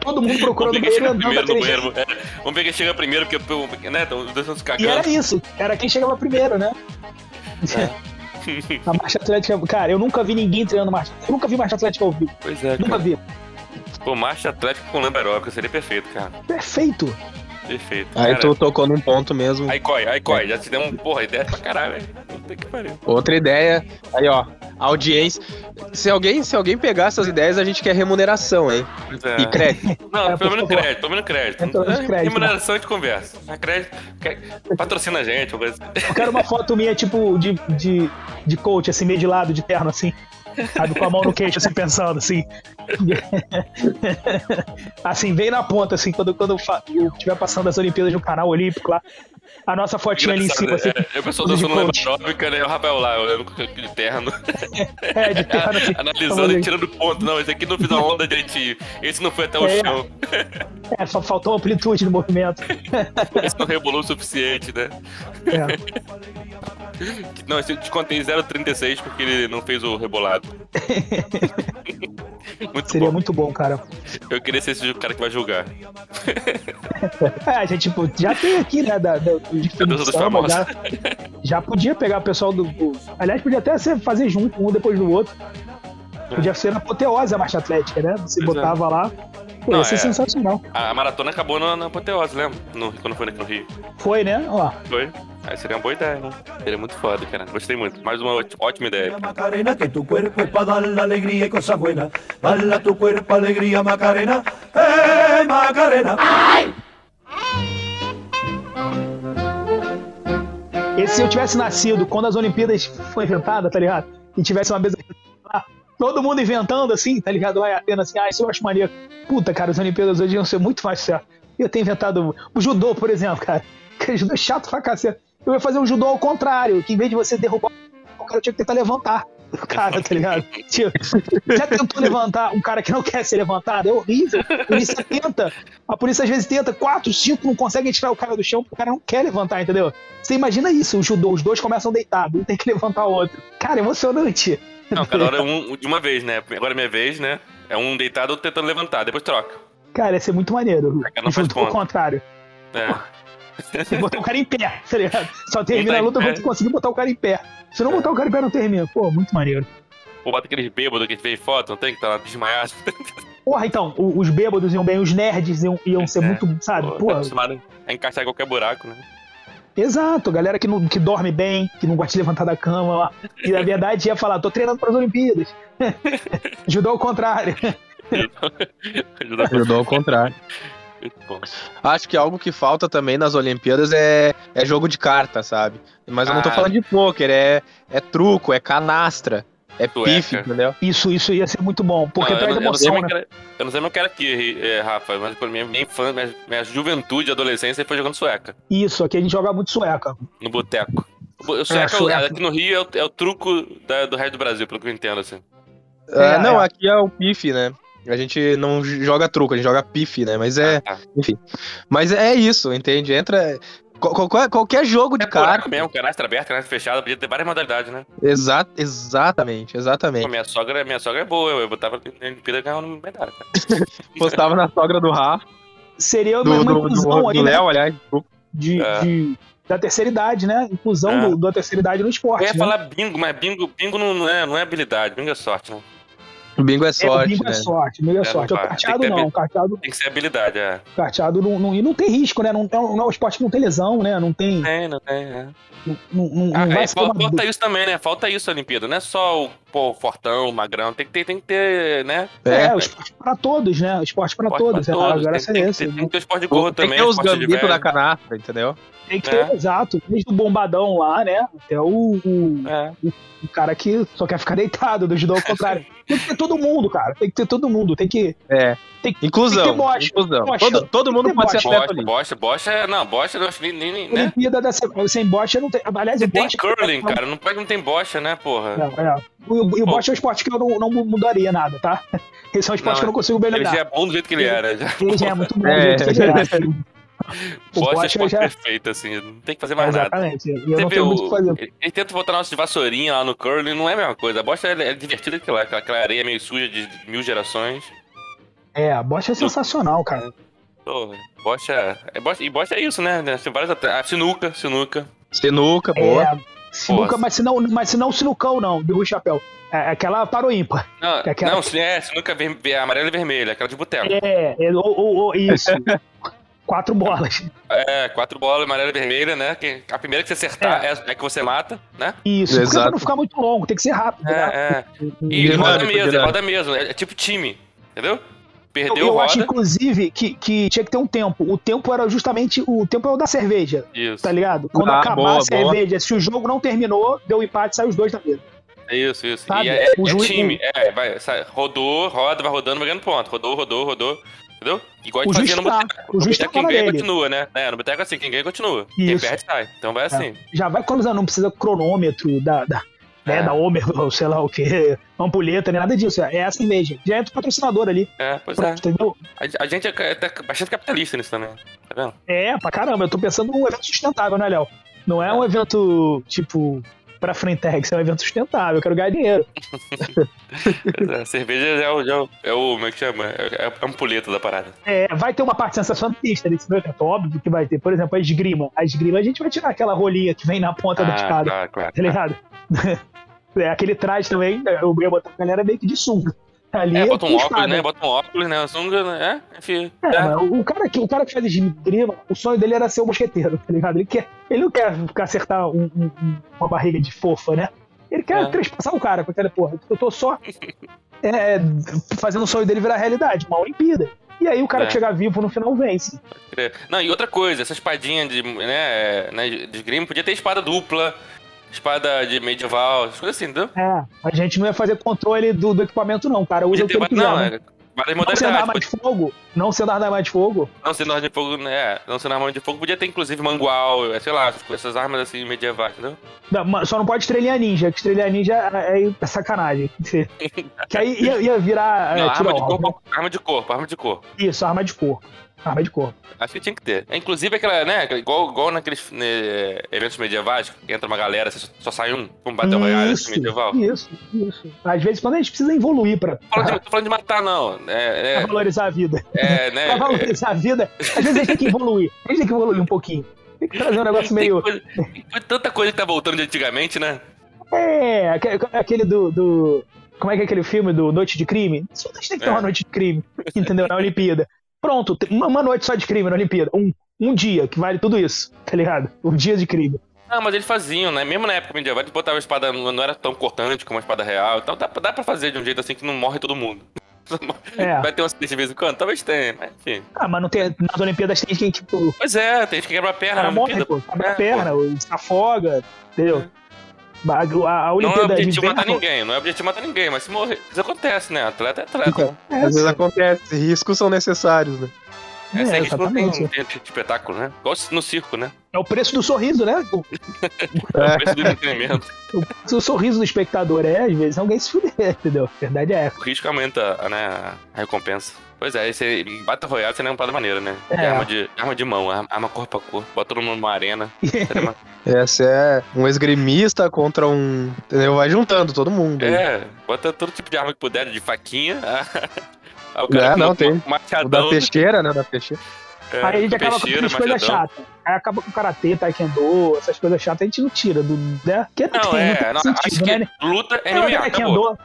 Todo mundo procurando banheiro andando primeiro no daquele banheiro. É. Vamos ver quem chega primeiro, porque, né, os dois estão se E cagando. era isso, era quem chegava primeiro, né? A marcha atlética, cara, eu nunca vi ninguém treinando marcha. Eu nunca vi marcha atlética ao vivo. Pois é, Nunca cara. vi. Pô, marcha atlética com lamba aeróbica seria perfeito, cara. Perfeito. Perfeito. Aí Cara, tu tocou num ponto mesmo. Aí, Coi, aí, Coi, já te deu um porra, ideia pra caralho, velho. Puta que pariu. Outra ideia. Aí, ó. Audiência. Se alguém, se alguém pegar essas ideias, a gente quer remuneração, hein? É. E crédito. Não, É, pelo menos favor. crédito, pelo menos crédito. É, pelo menos É, crédito, Remuneração a gente conversa. A crédito, quer- patrocina a gente, uma coisa assim. Eu quero uma foto minha, tipo, de, de, de coach, assim, meio de lado, de terno, assim. Sabe, com a mão no queixo, assim, pensando, assim. assim, bem na ponta, assim, quando, quando eu eu estiver passando as Olimpíadas no canal Olímpico lá. A nossa fotinha ali em cima, assim. é, o pessoal de dançando coach. aeróbica, né? O Rafael lá, olhando com aquele terno, É, de terno, assim. analisando e tirando ponto. Não, esse aqui não fiz a onda direitinho. Esse não foi até o É. chão. É, só faltou amplitude no movimento. Esse não rebolou o suficiente, né? É. Não, eu te contei 0,36 porque ele não fez o rebolado. muito Seria bom. muito bom, cara. Eu queria ser esse cara que vai julgar. É, a gente, tipo, já tem aqui, né, da, da, de Meu Deus dos samba, famosos. já, já podia pegar o pessoal do, do- Aliás, podia até ser, fazer junto, um depois do outro. Podia ser na apoteose a marcha atlética, né? Você Pois é. botava lá. Pô, Não, ia ser é. sensacional. A, a maratona acabou na, na apoteose, lembra? No, quando foi aqui no Rio. Foi, né? Ó. Foi. Aí seria uma boa ideia, né? Seria muito foda, cara. Gostei muito. Mais uma ótima- ideia. Macarena, que tu cuerpo es para dar la alegría y cosas buenas. Dale a tu cuerpo alegría, Macarena. ¡Eh, Macarena! E se eu tivesse nascido quando as Olimpíadas foi inventada, tá ligado? E tivesse uma mesa lá, todo mundo inventando assim, tá ligado? Lá em Atenas, assim, ah, isso eu acho maneiro. Puta, cara, as Olimpíadas hoje iam ser muito mais certo. Eu tenho inventado o judô, por exemplo, cara. Que judô é chato pra cacete. Eu ia fazer um judô ao contrário, que em vez de você derrubar o cara tinha que tentar levantar o cara, tá ligado? Tipo, já tentou levantar um cara que não quer ser levantado? É horrível. A polícia tenta. A polícia às vezes tenta, quatro, cinco, não conseguem tirar o cara do chão porque o cara não quer levantar, entendeu? Você imagina isso, o judô, os dois começam deitados, um tem que levantar o outro. Cara, emocionante. Não, cada hora é um de uma vez, né? Agora é minha vez, né? É um deitado, outro tentando levantar, depois troca. Cara, ia ser muito maneiro. cara não O faz ao contrário. É. Você botar o cara em pé, tá ligado? Só termina a luta quando você conseguir botar o cara em pé. Se não botar o cara em pé, não termina. Pô, muito maneiro. Ou bota aqueles bêbados que a gente fez foto, não tem? Que tá lá desmaiado. Porra, então, os bêbados iam bem, os nerds iam, iam ser É. muito, sabe? Pô, Pô, tá a encaixar em qualquer buraco, né? exato, galera que, não, que dorme bem, que não gosta de levantar da cama lá. E na verdade ia falar, tô treinando para as Olimpíadas. Judô ao contrário. Ajudou ao contrário. Acho que algo que falta também nas Olimpíadas é, é jogo de carta, sabe? Mas eu não tô Ah. falando de pôquer, é, é truco, é canastra, é pife, entendeu? Isso, isso ia ser muito bom, porque Não, eu, traz não, eu, não sei emoção, como é né? que era, eu não sei como é que era aqui, eh, Rafa, mas por minha, minha infância, minha, minha juventude e adolescência foi jogando sueca, Isso, aqui a gente joga muito sueca. no boteco. O sueca, sueca. aqui no Rio é o, é o truco da- do resto do Brasil, pelo que eu entendo, assim. É, É, não, é. aqui é o pife, né? A gente não joga truco, a gente joga pife, né? Mas é, Ah, mas é isso, entende? Entra qual- qualquer, qualquer jogo de é carta. mesmo, canastra aberta, canastra fechada, podia ter várias modalidades, né? Exa exatamente, Pô, exatamente. minha sogra, minha sogra é boa, eu botava na Olimpíada e ganhava uma medalha, cara. Postava na sogra do Rafa, Seria uma, do, uma do, do, inclusão do aí, né? Léo, aliás. desculpa. de, É. de- da terceira idade, né? Inclusão É. do, da terceira idade no Eu esporte. ia né? falar bingo, mas bingo, bingo não, não é, não é habilidade, bingo é sorte, né? O bingo é É, o sorte, bingo né? é sorte, bingo é, É, sorte. não O carteado Tem não, o carteado, Tem que ser habilidade, é. carteado não, não, e não tem risco, né? Não, não, não é um esporte que não tem lesão, né? Não tem. Tem, não tem, é. Não, não, não Ah, vai é, ser fal- uma. falta isso também, né? Falta isso, Olimpíada. Não é só o pô, fortão, o magrão. Tem que ter, tem que ter, né? É, É, o esporte pra todos, né? O esporte pra Esporte todos. pra é, todos. Tem, tem, é que esse. ter, tem que ter esporte de gorro tem também. que ter os gambitos da canastra, entendeu? Tem que ter, É. exato. Desde o bombadão lá, né? Até o, o, É. o cara que só quer ficar deitado, do judô ao contrário. Tem que ter todo mundo, cara. Tem que ter todo mundo. Tem que. É. Tem- Inclusão. tem que ter bocha. inclusão. Bocha. Todo, todo mundo pode ter ser bocha. atleta Bocha, olímpico. bocha, bocha, é- não, bocha, eu acho que nem, nem, né? Olimpíada da, sem bocha não tem. Aliás, o Tem bocha. curling, cara, não pode não tem bocha, né, porra? Não, é. O, e o bocha é um esporte que eu não, não mudaria nada, tá? Esse é um esporte Não, que eu não consigo Ele melhorar. já é bom do jeito que ele era. Já. Ele já é muito bom, É. do jeito que ele é. O Bocha é esporte já. perfeito, assim, não tem que fazer mais nada. Exatamente. E eu Você não vê o o... que fazer. Ele, ele tenta botar nosso de vassourinha lá no curling, não é a mesma coisa. A bocha é, é divertida que lá, aquela, aquela areia meio suja de mil gerações. É, a bocha é sensacional, cara. Porra, bocha, é bocha. E bocha é isso, né? Tem várias até- a sinuca, sinuca. Sinuca, boa. É, sinuca, mas se não, mas se não sinucão, não, de Rui Chapéu. É aquela para o ímpar. Não, É aquela- não é sinuca ver, amarela e vermelha, aquela de boteco. É, é ou, ou- ou- isso. Quatro bolas. É, quatro bolas, amarela e vermelha, né? Que a primeira que você acertar é, é que você mata, né? Isso. Porque Exato. pra não ficar muito longo, tem que ser rápido. né? É, é. E Dinâmico, roda mesmo, dinâmico. roda mesmo. É, é tipo time, entendeu? Eu, Perdeu, eu roda. acho, inclusive, que, que tinha que ter um tempo. O tempo era justamente o tempo é o da cerveja, Isso, tá ligado? Quando Ah, acabar boa, a cerveja, se o jogo não terminou, deu empate, sai os dois da mesa. isso, isso. Sabe? E é, é time, é, vai, sai, rodou, roda, vai rodando, vai ganhando ponto. Rodou, rodou, rodou. Entendeu? Igual a gente fazia no tá. boteco. O juiz tá quem ganha dele. continua, né? É, no boteco é assim, quem ganha continua. Quem Isso. perde sai. Então vai assim. Já vai economizando, não precisa cronômetro da, da, né, É. da Homer, ou sei lá o que, ampulheta, nem nada disso. É a cerveja. Já entra o patrocinador ali. É, pois é. Pronto, entendeu? A, a gente é, é bastante capitalista nisso também. Tá vendo? É, pra caramba. Eu tô pensando num evento sustentável, né, Léo? Não é um evento, tipo, pra Frentex, é um evento sustentável. Eu quero ganhar dinheiro. Pois é, a cerveja é o, é o, é o. Como é que chama? É, é a ampulheta da parada. É, vai ter uma parte sensacionalista nesse evento, óbvio que vai ter. Por exemplo, a esgrima. A esgrima a gente vai tirar aquela rolinha que vem na ponta da Ah, escada, claro, claro. tá ligado? É, aquele traje também, eu ia botar a galera meio que de sunga. Ali É, bota um óculos, né? Bota um óculos, né? Sunga, né? É, enfim. É, é. o cara, que, o cara que faz esgrima, o sonho dele era ser o mosqueteiro, tá ligado? Ele, quer, ele não quer ficar acertar um- um- um- uma barriga de fofa, né? Ele quer É. trespassar o cara com aquela porra. Eu tô só é, fazendo o sonho dele virar realidade, uma Olimpíada. E aí o cara É. que chegar vivo no final vence. É. Não, e outra coisa, essa espadinha de, né, né, de esgrima podia ter espada dupla, espada de medieval, essas coisas assim, entendeu? É, a gente não ia fazer controle do, do equipamento, não, cara. Usa o que ele quiser. não, né? é, várias Não sendo arma modalidades. de fogo, não sendo arma de fogo, Não sendo arma de fogo, né? Não sendo arma de fogo, podia ter inclusive mangual, é, sei lá, essas, armas assim medievais, entendeu? Não, só não pode estrelinha ninja, que estrelinha ninja é, é- é sacanagem. que aí ia, ia virar. é, Não, tiro arma de, corpo, arma de corpo, arma de corpo. né? Isso, arma de corpo. Arma de corpo. Acho que tinha que ter. É, Inclusive aquela, né? Igual, igual naqueles né, eventos medievais, que entra uma galera, só, só sai um, uma galera assim, medieval. Isso, isso. Às vezes, quando a gente precisa evoluir pra, Tô pra, de, tô falando de matar, não. É, pra é, valorizar a vida. é, né? Pra valorizar a vida, às vezes a gente tem que evoluir. A gente tem que evoluir um pouquinho. Tem que trazer um negócio meio. coisa- tem tanta coisa que tá voltando de antigamente, né? É, aque- aquele do. do- Como é que é aquele filme do Noite de Crime? Só a gente tem que ter É. uma noite de crime, entendeu? Na Olimpíada. Pronto, uma, noite só de crime na Olimpíada. Um, um dia que vale tudo isso, tá ligado? Um dia de crime. Não, mas eles faziam, né? Mesmo na época medieval, eles botavam a espada, não era tão cortante como a espada real. Então dá, dá pra fazer de um jeito assim que não morre todo mundo. É. Vai ter um acidente de vez em quando? Talvez tenha, mas enfim. Ah, mas não tem. Nas Olimpíadas tem quem, tipo, Pois é, tem gente que quebra a o perna cara morre, pô, quebra É, a perna, se afoga, entendeu? A, a- a Não é Olimpíada objetivo matar ninguém, não é objetivo matar ninguém, mas se morrer, isso acontece, né? Atleta é atleta. É, Às vezes acontece, riscos são necessários, né? É, sem risco não tem, tem espetáculo, né? Igual no circo, né? É o preço do sorriso, né? O É o preço do entretenimento. o preço do sorriso do espectador é, às vezes, alguém se fuder, entendeu? A verdade é essa. O risco aumenta, né? A recompensa. Pois é, esse Battle Royale seria uma parada maneira, né? É. arma, de, arma de mão, arma, corpo a corpo. Bota todo mundo numa arena. Seria uma- Essa é um esgrimista contra um. Entendeu? Vai juntando todo mundo. aí. É, bota todo tipo de arma que puder, de faquinha. Aí o É, com não, tem. um O da machadão. peixeira, né? Da peixeira. é, Aí a gente acaba com peixeira, as coisas chatas. Aí acaba com karatê, taekwondo, essas coisas chatas, a gente não tira do. Né? Que Não, tem, é, tem não, sentido, acho que né? luta é É, MMA, taekwondo,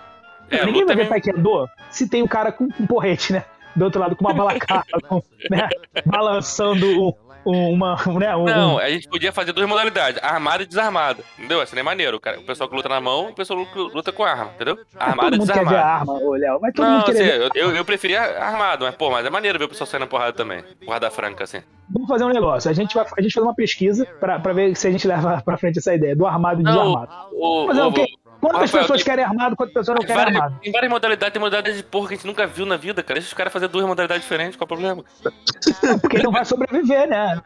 É, Ninguém vai é ver taekwondo se tem um cara com um porrete, né? Do outro lado com uma balacada, né? balançando um- um- uma, né? um- Não, a gente podia fazer duas modalidades, armada e desarmada. Entendeu? Seria maneiro. O, cara, o pessoal que luta na mão, o pessoal que luta com arma, entendeu? Armada e mundo quer ver a desarmada. arma, ô, Léo. Vai todo Não, assim, ver. eu, eu, eu preferia armado, mas, pô, mas é maneiro ver o pessoal saindo na porrada também. Porrada franca, assim. Vamos fazer um negócio. A gente vai a gente faz uma pesquisa pra, pra ver se a gente leva pra frente essa ideia do armado e Não, desarmado. o, Fazer o, o quê? Quantas Rafael, pessoas tem- querem armado, quantas pessoas não querem várias, armado? tem várias modalidades, tem modalidades de porra que a gente nunca viu na vida, cara. Deixa os caras fazer duas modalidades diferentes, qual é o problema? Porque ele não vai sobreviver, né?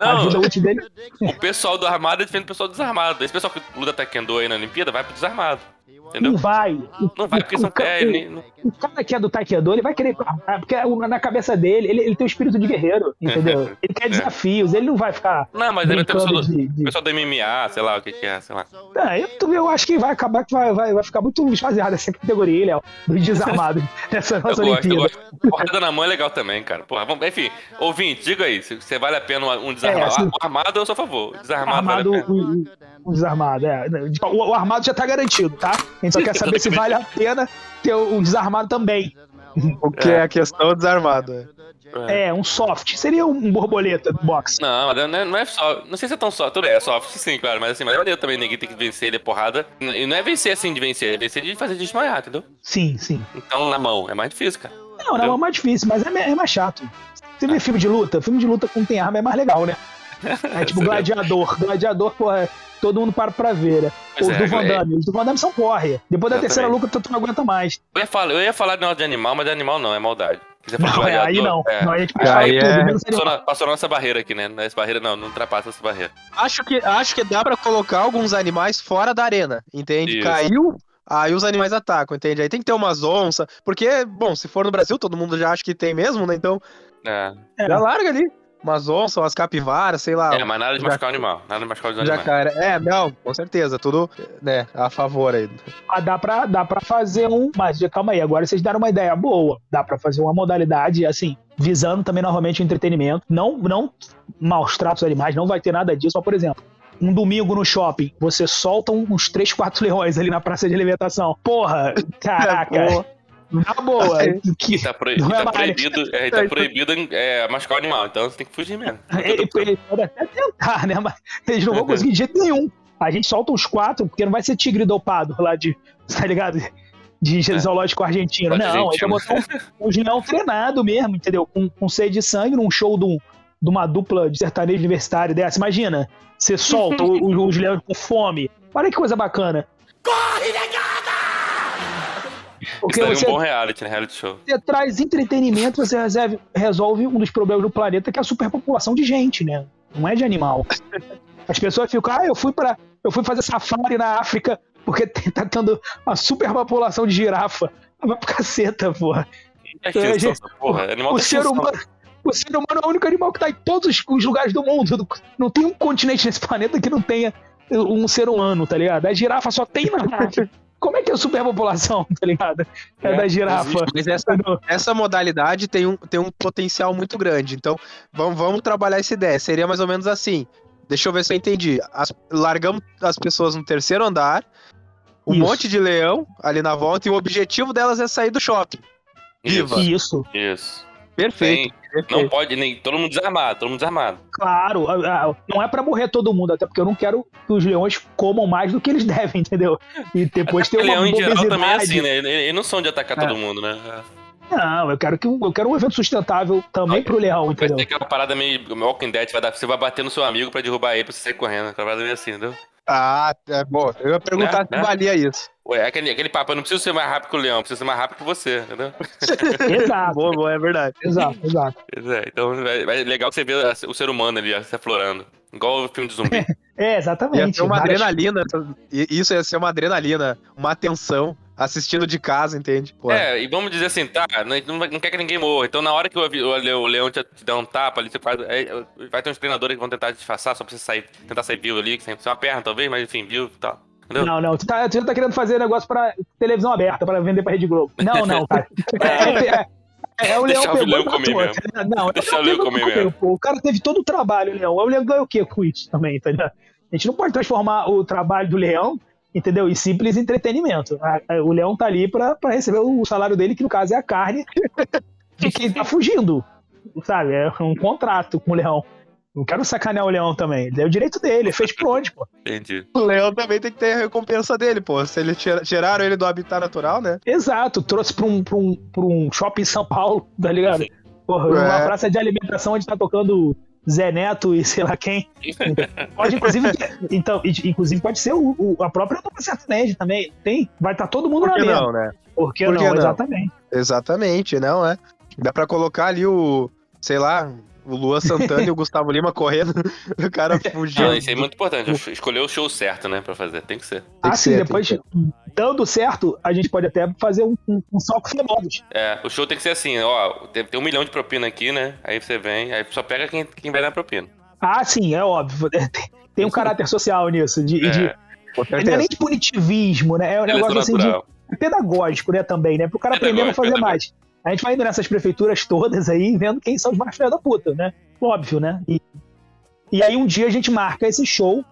a Não. vida útil dele. O pessoal do armado é diferente do pessoal do desarmado. Esse pessoal que luta taekwondo aí na Olimpíada vai pro desarmado. Entendeu? Não vai. Não vai porque são o, ca- é, ele- não- o cara que é do taekwondo, ele vai querer armar, porque na cabeça dele, ele, ele tem o espírito de guerreiro, entendeu? Ele quer desafios, ele não vai ficar Não, mas vai ter o pessoal de... do MMA, sei lá o que que é, sei lá. Ah, eu, eu acho que vai acabar que vai, vai, vai ficar muito esvaziado essa categoria, Léo, do desarmado nessa Eu nossa gosto, eu Olimpíada. gosto. Porrada na mão é legal também, cara. Porra, vamos, enfim, ouvinte, diga aí, se, se vale a pena um desarmado. É, O armado eu sou a favor. Desarmado Armado, vale a pena. o, o- o desarmado, é. O, o armado já tá garantido, tá? A gente só quer saber se vale a pena ter o, o desarmado também. O que é, a questão desarmado. é. É, um soft. Seria um borboleta do boxe. Não, mas não é, não é só. Não sei se é tão só. Tudo é soft, sim, claro. Mas assim, mas é maneiro também ninguém tem que vencer ele é porrada. E não é vencer assim de vencer, é vencer de fazer desmaiar, entendeu? Sim, sim. Então na mão é mais difícil, cara. Não, não, é mais difícil, mas é, é mais chato. Você vê filme de luta? Filme de luta com tem arma é mais legal, né? É tipo Gladiador. Gladiador, porra, todo mundo para pra ver, né? Os é, do Van é. Damme. Os do Van Damme são porre. Depois da terceira luta, tu, tu não aguenta mais. Eu ia falar, eu ia falar de negócio de animal, mas de animal não, é maldade. For Não, é, aí não. é. Não, aí a gente Aí fala é- tudo, menos Passou, na, nossa barreira aqui, né? Essa barreira não, não ultrapassa essa barreira. Acho que, acho que dá pra colocar alguns animais fora da arena, entende? Isso. Caiu, aí os animais atacam, entende? Aí tem que ter umas onças, porque, bom, se for no Brasil, todo mundo já acha que tem mesmo, né? Então, É, É. já larga ali. Umas onças, umas capivaras, sei lá. é mas nada de machucar o animal. Nada de machucar os animais. Jacaré. É, não, com certeza, tudo, né, a favor aí. Ah, dá pra, dá pra fazer um. Mas calma aí, agora vocês deram uma ideia boa. Dá pra fazer uma modalidade, assim, visando também novamente o entretenimento. Não, não maus tratos aos animais, não vai ter nada disso. Mas, por exemplo, um domingo no shopping, você solta uns 3, 4 leões ali na praça de alimentação. Porra, caraca. Boa. Na boa. que, tá, é tá mais. proibido, é, tá proibido é, machucar o animal, então você tem que fugir mesmo. ele, ele pode até tentar, né? Mas eles não vão conseguir de jeito nenhum. A gente solta uns quatro, porque não vai ser tigre dopado lá de. Tá ligado? De zoológico argentino. Pode Não, ele botar um, um leão treinado mesmo, entendeu? Com, com sede de sangue num show de, um- de uma dupla de sertanejo universitário dessa. Imagina, você solta o- o- os leões com fome. Olha que coisa bacana. Porque Isso daí é você, um bom reality, né? Reality show. você traz entretenimento, você resolve, resolve um dos problemas do planeta, que é a superpopulação de gente, né? Não é de animal. As pessoas ficam, ah, eu fui para, eu fui fazer safari na África porque tá tendo uma superpopulação de girafa. Ah, Vai pro caceta, porra. É extinção, gente, essa porra. Animal o tá ser humano. O ser humano é o único animal que tá em todos os- os lugares do mundo. Não tem um continente nesse planeta que não tenha um ser humano, tá ligado? A girafa só tem na África. Como é que é a superpopulação, tá ligado? É, É, da girafa. Mas essa, essa modalidade tem um, tem um potencial muito grande. Então, vamos, vamos trabalhar essa ideia. Seria mais ou menos assim. Deixa eu ver se eu entendi. As- largamos as pessoas no terceiro andar, um Isso. monte de leão ali na volta, e o objetivo delas é sair do shopping. Viva. Isso. Isso. Perfeito. Tem- perfeito. não pode nem. Todo mundo desarmado, todo mundo desarmado. Claro, não é pra morrer todo mundo, até porque eu não quero que os leões comam mais do que eles devem, entendeu? E depois ter O uma leão em geral também é assim, né? Eles eles não são de atacar É. todo mundo, né? Não, eu quero que eu quero um evento sustentável também pro leão, Vai entendeu? ter aquela parada meio Walking Dead, vai dar, você vai bater no seu amigo pra derrubar ele pra você sair correndo. Aquela parada meio assim, entendeu? Ah, é bom. Eu ia perguntar Né? se Né? valia isso. Ué, é aquele, aquele papo, eu não preciso ser mais rápido que o leão, eu preciso ser mais rápido que você, entendeu? Exato, Boa, boa, é verdade. exato, exato. É, então é, é legal que você vê o ser humano ali ó, se aflorando. Igual o filme de zumbi. É, Ia exatamente. ser uma várias- adrenalina. Isso ia ser uma adrenalina, uma atenção, assistindo de casa, entende? Pô, É, e vamos dizer assim, tá, não, não não quer que ninguém morra. Então, na hora que o, o, o leão te, te dá um tapa ali, você faz. é, vai ter uns treinadores que vão tentar disfarçar só pra você sair, tentar sair vivo ali, que sem uma perna talvez, mas enfim, vivo e tal. Entendeu? Não, não, tu, tá, tu já tá querendo fazer negócio pra televisão aberta, pra vender pra Rede Globo. Não, não, cara. É, é, é, é o leão Deixar o pegou leão e matou. comer Não, é Deixar o o leão leão comer mesmo. pô. O cara teve todo o trabalho, o leão. O leão ganhou o quê com isso também, tá ligado? A gente não pode transformar o trabalho do leão entendeu? E simples entretenimento. O leão tá ali pra, pra receber o salário dele, que no caso é a carne de quem tá fugindo, sabe? É um contrato com o leão. Não quero sacanear o leão também. Ele é o direito dele, fez por onde, pô. Entendi. O leão também tem que ter a recompensa dele, pô. Se eles tira- tiraram ele do habitat natural, né? Exato, trouxe pra um, pra um, pra um shopping em São Paulo, tá ligado? Porra, uma É. praça de alimentação onde tá tocando Zé Neto e sei lá quem. Pode, inclusive, então, inclusive pode ser o, o- a própria dupla sertaneja também. Tem, vai estar todo mundo Por na que mesa. não, né? Por que Por não? que não? Exatamente. Exatamente, não é? Dá pra colocar ali o, sei lá, o Luan Santana e o Gustavo Lima correndo, o cara fugindo. Ah, isso aí é muito importante. Escolher o show certo, né, pra fazer. Tem que ser. Tem que assim, ser, depois, tem dando certo, a gente pode até fazer um, um, um salto famosos. É, o show tem que ser assim, ó, tem, tem um milhão de propina aqui, né? Aí você vem, aí só pega quem, quem vai dar propina. Ah, sim, é óbvio. Tem, tem um caráter social nisso. De, É, de- Com não é nem de punitivismo, né? É um negócio assim de pedagógico, né, também, né? Pro cara aprender a não fazer Pedagógico, mais. A gente vai indo nessas prefeituras todas aí, vendo quem são os mais filha da puta, né? Óbvio, né? E, e aí um dia a gente marca esse show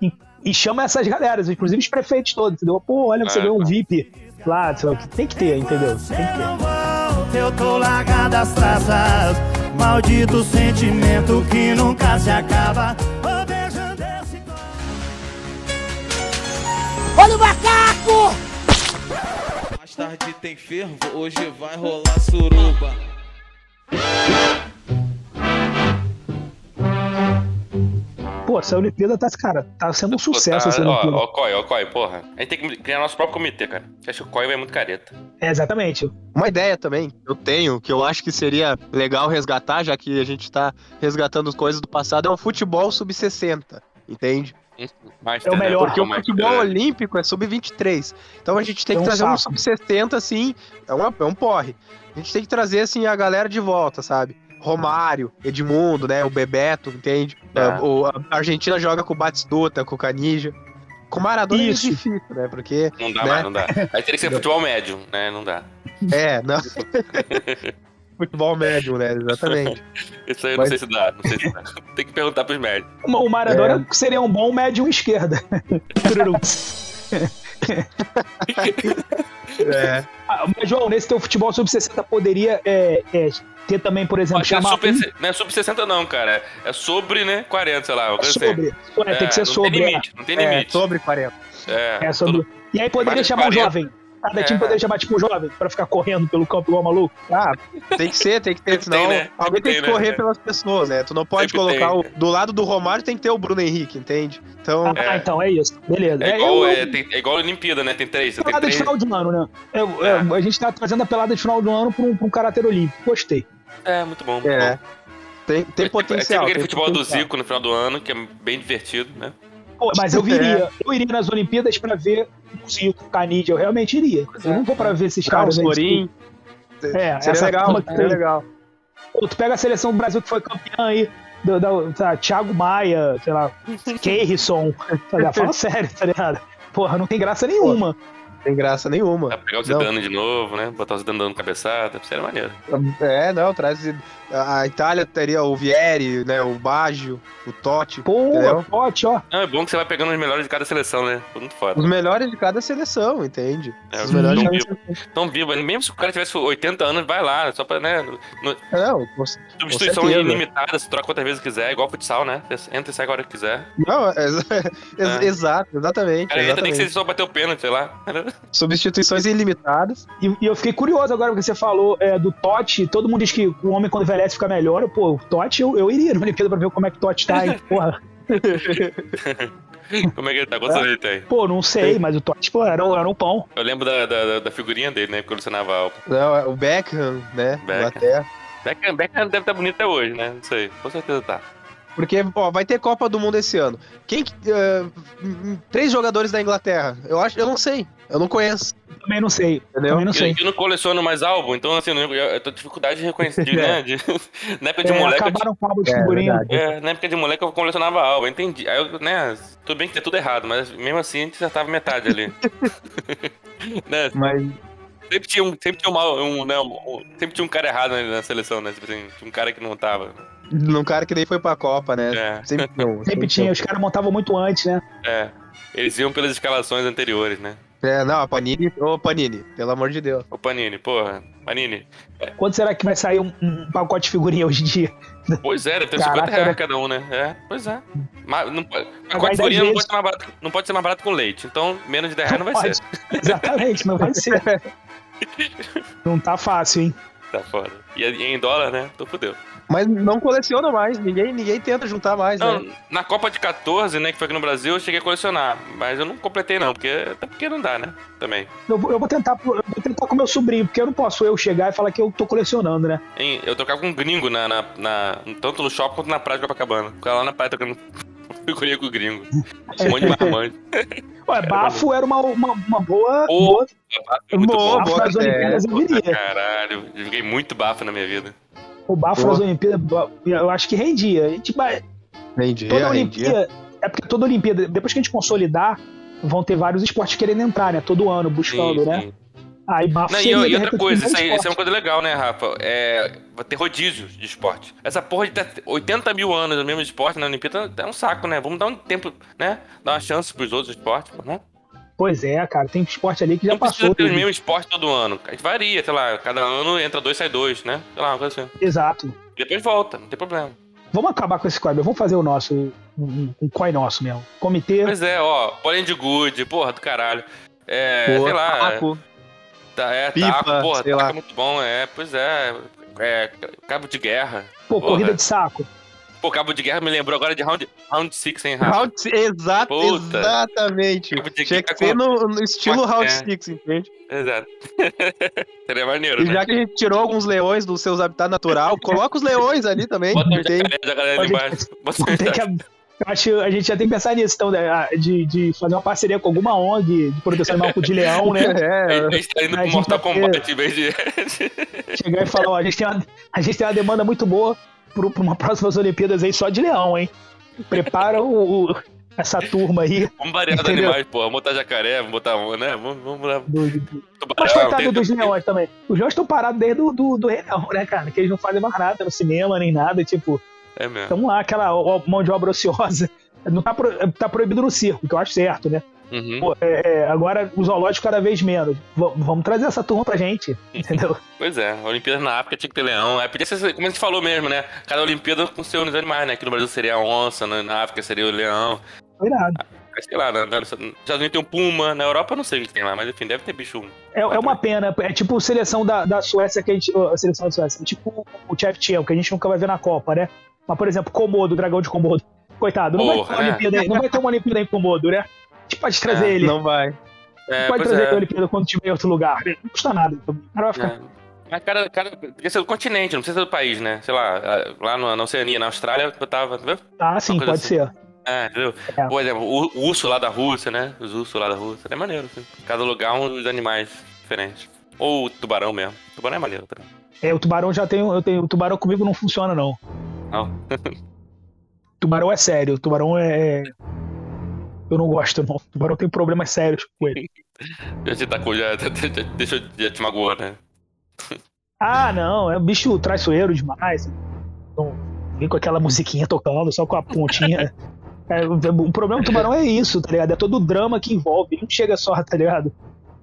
e, e chama essas galeras, inclusive os prefeitos todos, entendeu? Pô, olha, você Ah, ganhou um tá. VIP lá, sei lá, tem que ter, entendeu? Tem que ter. Eu tô largado as traças, maldito sentimento que nunca se acaba. Ô, beijando esse Olha o macaco! Tarde tem fervo, hoje vai rolar suruba. Pô, essa Olimpíada tá, cara, tá sendo um sucesso essa Pô, tá, Olimpíada. ó, ó, Coy, ó, Coy, porra. A gente tem que criar nosso próprio comitê, cara. Você acha que o Coy vai muito careta? É, exatamente. Uma ideia também, eu tenho, que eu acho que seria legal resgatar, já que a gente tá resgatando coisas do passado, é um futebol sub-60, entende? É o melhor, Porque o mais- futebol é. olímpico é sub-23. Então a gente tem É que um trazer um saco. sub-70, assim, é, uma, é um porre. A gente tem que trazer, assim, a galera de volta, sabe? Romário, Edmundo, né? O Bebeto, entende? É. É, o, a Argentina joga com o Batistuta, com o Canija. Com o Maradona Isso. é difícil, né? Porque, Não dá né? mais, não dá. Aí teria que ser futebol médio, né? Não dá. é, não... Futebol médio, né? Exatamente. Isso aí eu Mas- não sei se dá, não sei se dá. Tem que perguntar pros médicos. O Maradona seria um bom médium esquerda. É. Ah, Mas, João, nesse teu futebol sub-60 poderia é, é, ter também, por exemplo, é chamar super, um não é sub 60 não, cara. É sobre, né, 40, sei lá. uma coisa assim. sobre. É, tem que ser não sobre. Tem é. limite, não tem É, limite. sobre 40. É, É, sobre. E aí poderia chamar um 40. jovem. Cada time É. poderia chamar tipo um jovem pra ficar correndo pelo campo igual maluco. Ah, tem que ser, tem que ter, senão tem, né? alguém tem tem, que né? correr É. pelas pessoas, né? Tu não pode Sempre colocar tem. o. Do lado do Romário tem que ter o Bruno Henrique, entende? Então. Ah, então é isso. Beleza. É igual, eu- é, tem- é igual a Olimpíada, né? Tem três. Você tem pelada de três. final de ano, né? É, é, a gente tá trazendo a pelada de final do ano pra um, pra um caráter olímpico. Gostei. É, muito bom. muito É. bom. Tem, tem É tipo- É tipo potencial. aquele tem futebol do potencial. Zico no final do ano, que é bem divertido, né? Pô, mas eu viria. Eu iria nas Olimpíadas pra ver o Zico, o Canidia. Eu realmente iria. Eu não vou pra ver esses Carlos caras. aí, Florim. É, Seria essa legal, seria tem. legal. Pô, tu pega a seleção do Brasil que foi campeã aí, do, sei lá, Thiago Maia, sei lá, Keirson, tá ligado? Fala sério, tá ligado? Porra, não tem graça nenhuma. Tem graça nenhuma. Dá pra pegar o Não. Zidane de novo, né? Botar o Zidane dando cabeçada. Seria maneiro. É, não, traz. A Itália teria o Vieri, né? O Baggio, o Totti. Pô, Entendeu? pote, ó. Não, é bom que você vai pegando os melhores de cada seleção, né? Foi muito foda. Os melhores de cada seleção, entende? É, Os melhores de tão cada vivo. seleção. Tão vivo. Mesmo se o cara tivesse 80 anos, vai lá. Só pra, né? no- Não, você- substituição certeza. ilimitada, você troca quantas vezes quiser, igual futsal, né? Você entra e sai agora que quiser. não é, ex- É. exato, exatamente. Cara, entra nem que exatamente. você só bater o pênalti, sei lá. Substituições ilimitadas. E, e eu fiquei curioso agora porque você falou é, do Totti. Todo mundo diz que o homem quando envelhece fica melhor. Pô, o Totti eu, eu iria na Olimpíada pra ver como é que o Totti tá. hein? Porra, Como é que ele tá? Quantos anos ele tem? pô, não sei, mas o Totti, pô, era, um- era um pão. Eu lembro da, da, da figurinha dele, né? Colecionava álbum. Não, é o Beckham, né? Beckham. Inglaterra. Beckham, Beckham deve estar bonito até hoje, né? Não sei. Com certeza tá. Porque, ó, vai ter Copa do Mundo esse ano. Quem. que- hum, três jogadores da Inglaterra. Eu acho, eu não sei. Eu não conheço. Também não sei. Entendeu? Também não Eu, sei. eu não coleciono mais álbum, então assim, eu, eu, eu tô com dificuldade de reconhecer, de, né? De, na época de É, moleque, eu acabaram com álbum de É, figurinha. verdade. É, na época de moleque eu colecionava álbum, eu entendi. Aí eu, né, tudo bem que tem tudo errado, mas mesmo assim a gente acertava metade ali. né, Mas. sempre tinha um, sempre tinha um, mal- um, né, um- um- sempre tinha um cara errado né, na seleção, né? Tipo assim, tinha um cara que não tava. Num cara que nem foi pra Copa, né? É. Sempre, não, Sempre tinha, os caras montavam muito antes, né? É. Eles iam pelas escalações anteriores, né? É, não, a Panini. Ô, Panini, pelo amor de Deus. O Panini, porra. Panini. Quanto será que vai sair um, um pacote de figurinha hoje em dia? Pois é, deve ter Caraca, 50 reais né? cada um, né? É, pois é. Mas não, Vai pacote de figurinha não pode, ser mais barato, não pode ser mais barato com leite. Então, menos de 10 reais não vai Pode. ser. Exatamente, não vai ser. Não tá fácil, hein? Tá foda. E e em dólar, né? Tô fudeu. Mas não coleciona mais, ninguém, ninguém tenta juntar mais, Não, né? na Copa de 14, né, que foi aqui no Brasil, eu cheguei a colecionar. Mas eu não completei, não, porque até porque não dá, né? Também. Eu vou, eu vou tentar, eu vou tentar com meu sobrinho, porque eu não posso eu chegar e falar que eu tô colecionando, né? Eu trocava com um gringo na, na, na- tanto no shopping quanto na praia de Copacabana. Ficava lá na praia trocando figurinha com o gringo. Um monte de marmanjo. Ué, bafo era uma, uma, uma boa. Boa Foi muito Boa, bafo boa nas ideia. Olimpíadas eu Puta, viria. Caralho, eu joguei muito bafo na minha vida. O bafo nas Olimpíadas, eu acho que rendia. A gente vai. Rendia, Toda rendia. Olimpíada. É porque toda Olimpíada, depois que a gente consolidar, vão ter vários esportes querendo entrar, né? Todo ano buscando, Sim, né? sim. Aí bafo Não, e, seria, e outra coisa, isso, aí, isso é uma coisa legal, né, Rafa? É, vai ter rodízio de esporte. Essa porra de ter 80 mil anos no mesmo esporte na Olimpíada é um saco, né? Vamos dar um tempo, né? Dar uma chance pros outros esportes, né? Pois é, cara, tem esporte ali que já Não precisa passou. ter o tudo. mesmo esporte todo ano. A gente varia, sei lá, cada ano entra dois, sai dois, né? Sei lá, uma coisa assim. Exato. Depois volta, não tem problema. Vamos acabar com esse quadro, vamos fazer o nosso, um, um, um COI nosso mesmo. Comitê. Pois é, ó, bolinha de good, porra do caralho. É, Pô, sei lá, taco. tá, é, pipa, taco, porra, sei taco lá. é muito bom, é, pois é, é, cabo de guerra. Pô, porra. corrida de saco. Pô, cabo de guerra me lembrou agora de Round 6, round six, hein, Rafa? Round, exato, Puta. exatamente. Cabo de Tinha que ser no, no estilo. Round 6, entende? Exato. Seria maneiro, E né? já que a gente tirou alguns leões dos seus habitats natural, coloca os leões ali também. Bota um entende? jacaré, jacaré ali embaixo. Bota um jacaré. acho que a gente já tem que pensar nisso, então, né, de, de fazer uma parceria com alguma ONG de proteção animal com o de leão, né? É, A gente tá indo pro Mortal Kombat em vez de. Chegar e falar, ó, a gente tem uma, a gente tem uma demanda muito boa para uma próximas Olimpíadas aí só de leão, hein? Prepara o, o- essa turma aí Vamos variar os animais, pô. Vamos botar jacaré, vamos botar né? Vamos, vamos lá. do, Mas coitado dos leões também. Os leões estão parados desde do, do, do Rei Leão, né, cara? Que eles não fazem mais nada no cinema, nem nada. Tipo, É mesmo. estão lá, aquela mão de obra ociosa. Não tá, pro- tá proibido no circo, que eu acho certo, né? Uhum. Pô, é, é, agora, os zoológicos cada vez menos. V- vamos trazer essa turma pra gente, entendeu? Pois é, a Olimpíada na África tinha que ter leão. Aí podia ser, como a gente falou mesmo, né? Cada Olimpíada com seus animais, né? Aqui no Brasil seria a onça, na África seria o leão. Cuidado. Mas, Sei lá, na, na, nos Estados Unidos tem um puma, na Europa eu não sei o que tem lá, mas enfim, deve ter bicho. É, é uma pena. É tipo a seleção da, da Suécia que a gente. A seleção da Suécia. É tipo o Chevchenko, que a gente nunca vai ver na Copa, né? Mas, por exemplo, Komodo, o dragão de Komodo. Coitado, não, vai, ter Porra, uma né? Olimpíada, não vai ter uma Olimpíada em Komodo, né? Gente pode trazer É, ele. não vai. É, pode trazer é. a Olimpíada quando tiver em outro lugar. Não custa nada. O cara vai ficar. É. Mas cada, cada. Podia ser do continente, não precisa ser do país, né? Sei lá, lá no- na Oceania, na Austrália, eu tava. Viu? Ah, sim, pode assim. ser. É, entendeu? É. Por exemplo, o, o urso lá da Rússia, né? Os ursos lá da Rússia. É maneiro, assim. Cada lugar um dos animais diferentes. Ou o tubarão mesmo. tubarão é maneiro também. É, o tubarão já tem. Eu tenho, o tubarão comigo não funciona, não. Não. Tubarão é sério. O tubarão é. Eu não gosto, não. O tubarão tem problemas sérios com ele. Já te tacou, já, já, já, deixou, já te magoou, né? Ah, não, é um bicho traiçoeiro demais. Não, vem com aquela musiquinha tocando, só com a pontinha. É, o problema do tubarão é isso, tá ligado? É todo o drama que envolve. Ele não chega só, tá ligado?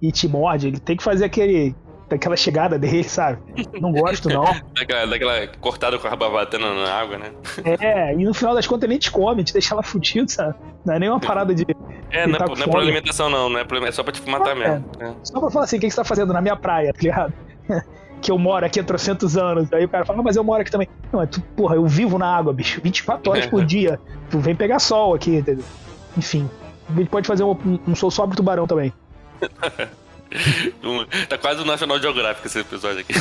E te morde. Ele tem que fazer aquele, aquela chegada dele, sabe? Não gosto, não. Daquela, daquela cortada com a raba batendo na água, né? É, e no final das contas ele nem te come, te deixa ela fudido, sabe? Não é nem uma parada de. É, não é, tá não é por alimentação, não. não é, por- é só pra te matar É. mesmo. É. Só pra falar assim, o que que você tá fazendo na minha praia, tá ligado? que eu moro aqui há trocentos anos. Aí o cara fala, "Ah, mas eu moro aqui também. Não, é tu, porra, eu vivo na água, bicho, 24 horas por dia. Tu vem pegar sol aqui, entendeu? Enfim. A gente pode fazer um, um Sou Sobre Tubarão também. Um- Tá quase o National Geographic esse episódio aqui.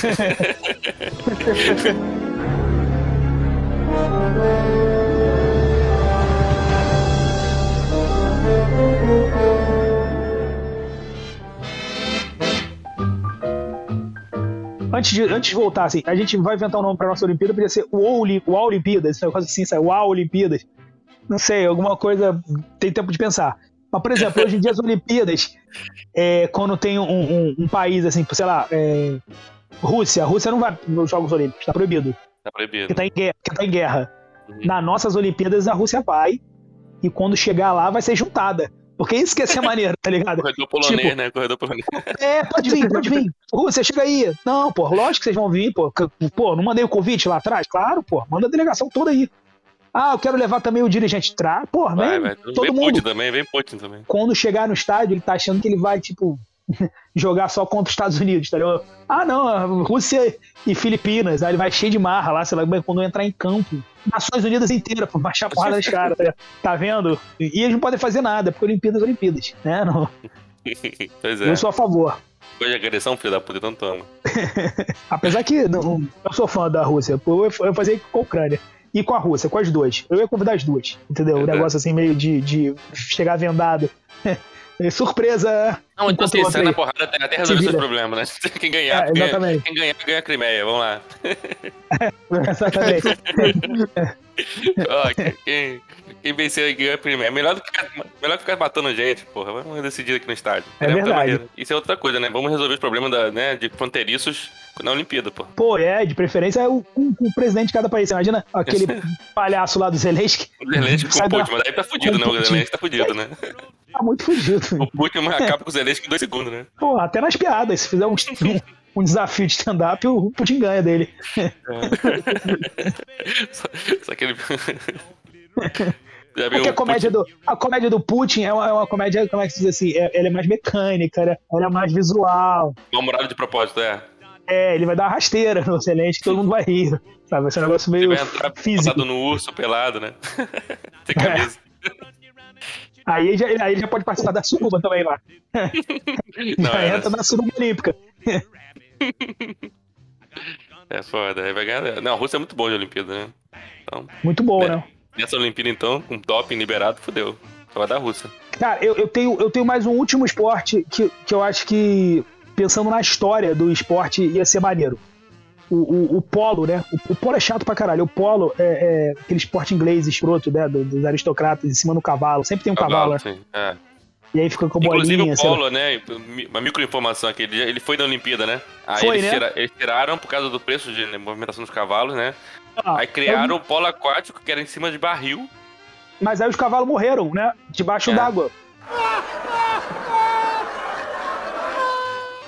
Antes de, antes de voltar, assim, a gente vai inventar um nome pra nossa Olimpíada, podia ser o Oli- o Olimpíadas, esse negócio assim? O Olimpíadas. Não sei, alguma coisa. Tem tempo de pensar. Mas, por exemplo, hoje em dia as Olimpíadas, é, quando tem um, um- um país assim, sei lá, é, Rússia, a Rússia não vai nos Jogos Olímpicos, tá proibido. Tá proibido. que tá em guerra. Tá em guerra. Uhum. Nas nossas Olimpíadas, a Rússia vai, e quando chegar lá, vai ser juntada. Porque isso que ia ser maneiro, tá ligado? Corredor polonês, Tipo- né? Corredor polonês. É, pode vir, pode vir. Rússia, chega aí. Não, pô, lógico que vocês vão vir, pô. Pô, não mandei o convite lá atrás? Claro, pô. Manda a delegação toda aí. Ah, eu quero levar também o dirigente. Tra... Pô, Vai, vem, vai. todo vem mundo. Putin também, vem Putin também. Quando chegar no estádio, ele tá achando que ele vai, tipo, jogar só contra os Estados Unidos, tá ligado? Ah, não, Rússia e Filipinas. Aí ele vai cheio de marra lá, sei lá, quando entrar em campo. Nações Unidas inteira, pra baixar a porrada dos caras, tá, ligado? tá vendo? E eles não podem fazer nada, porque Olimpíadas, Olimpíadas, né? Não, Pois é. Eu sou a favor. Coisa de agressão, filho da puta, então toma. Apesar que não, eu sou fã da Rússia, eu eu ia fazer com a Ucrânia. E com a Rússia, com as duas. Eu ia convidar as duas, entendeu? O É. negócio assim, meio de, de chegar vendado. Surpresa! Não, então assim, sai na porrada até, até resolver Se seus problemas, né? Quem ganhar, É, ganha, quem ganhar, ganha a Crimeia, vamos lá. Exatamente. Ó, quem- vencer ganha a Crimeia. Melhor do que melhor que ficar matando gente, porra. Vamos decidir aqui no estádio. É outra verdade. Isso é outra coisa, né? Vamos resolver os problemas da, né, de fronteiriços na Olimpíada, pô. Pô, é, de preferência é o, o- o presidente de cada país. Imagina aquele palhaço lá do Zelensky? O Zelensky com o Putin, mas aí tá fudido, né? O. Zelensky tá fudido, né? Tá muito fugido. O Putin acaba com o Zelensky em dois segundos, né? Pô, até nas piadas. Se fizer um, um, desafio de stand-up, o Putin ganha dele. Só, só que ele. Viu Porque a comédia, Putin- do, a comédia do Putin é uma, é uma comédia, como é que se diz assim? É, ela é mais mecânica, né? ela é mais visual. Mal-humorado de propósito, é. É, ele vai dar uma rasteira no Zelensky, todo mundo vai rir. Sabe? Vai ser um negócio Ele meio vai entrar físico. no urso, pelado, né? Sem camisa. Aí, ele já, aí ele já pode participar da suruba também lá. Não, já é, entra na suruba olímpica. é foda. Aí vai ganhar. Não, a Rússia é muito bom de Olimpíada, né? Então, Muito bom, É. né? Nessa Olimpíada, então, com doping liberado, fodeu. Só vai dar Rússia. Cara, eu, eu, tenho, eu tenho mais um último esporte que, que eu acho que, pensando na história do esporte, ia ser maneiro. O, o, o polo, né? O, o polo é chato pra caralho. O polo é, é aquele esporte inglês escroto, né? do- Dos aristocratas em cima do cavalo. Sempre tem um cavalo, né? sim. É. E aí fica com Inclusive bolinha. o sei lá. Polo, né? Uma microinformação aqui. Ele ele foi da Olimpíada, né? Aí Foi, eles, né? tira- eles tiraram por causa do preço de né, movimentação dos cavalos, né? Ah, Aí criaram o polo aquático, que era em cima de barril. Mas aí os cavalos morreram, né? Debaixo É. d'água.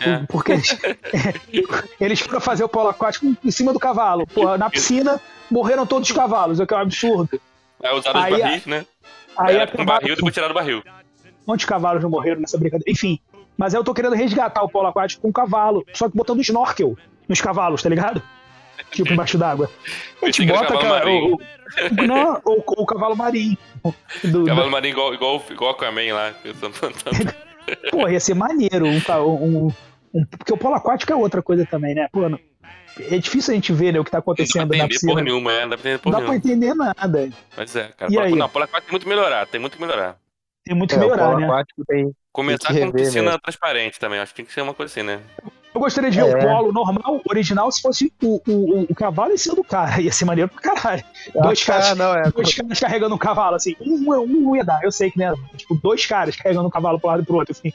É. Porque eles, eles foram fazer o polo aquático em cima do cavalo. Porra, na piscina morreram todos os cavalos, o que é um absurdo. Aí usaram Aí os a- barris, né? Aí Era com barril, depois tiraram o barril. Quantos cavalos não morreram nessa brincadeira? Enfim. Mas eu tô querendo resgatar o polo aquático com cavalo, só que botando snorkel nos cavalos, tá ligado? Tipo embaixo d'água. A gente bota cavalo cara, marinho. o, o- não, o, o cavalo marinho. Do, Cavalo marinho igual, igual, igual lá. que eu tô falando. Pô, ia ser maneiro um, um, um- Porque o polo aquático é outra coisa também, né? Pô, não- é difícil a gente ver né, o que tá Não acontecendo pra na piscina. porra nenhuma, é. Não dá pra entender Não porra dá pra nenhuma. entender nada. Mas é, cara. E Polo- aí? Não, polo aquático tem muito que melhorar. Tem muito que melhorar. Tem muito que É, o melhorar, polo né? aquático tem. Começar Tem que com piscina mesmo. transparente também. Acho que tem que ser uma coisa assim, né? Eu gostaria de ver É. o polo normal, original, se fosse o, o, o cavalo em cima do cara. Ia ser maneiro pra caralho. Dois caras, Ah, não, é. dois caras carregando um cavalo, assim. Um, um não ia dar, eu sei que né. Tipo, dois caras carregando um cavalo pro lado e pro outro, assim.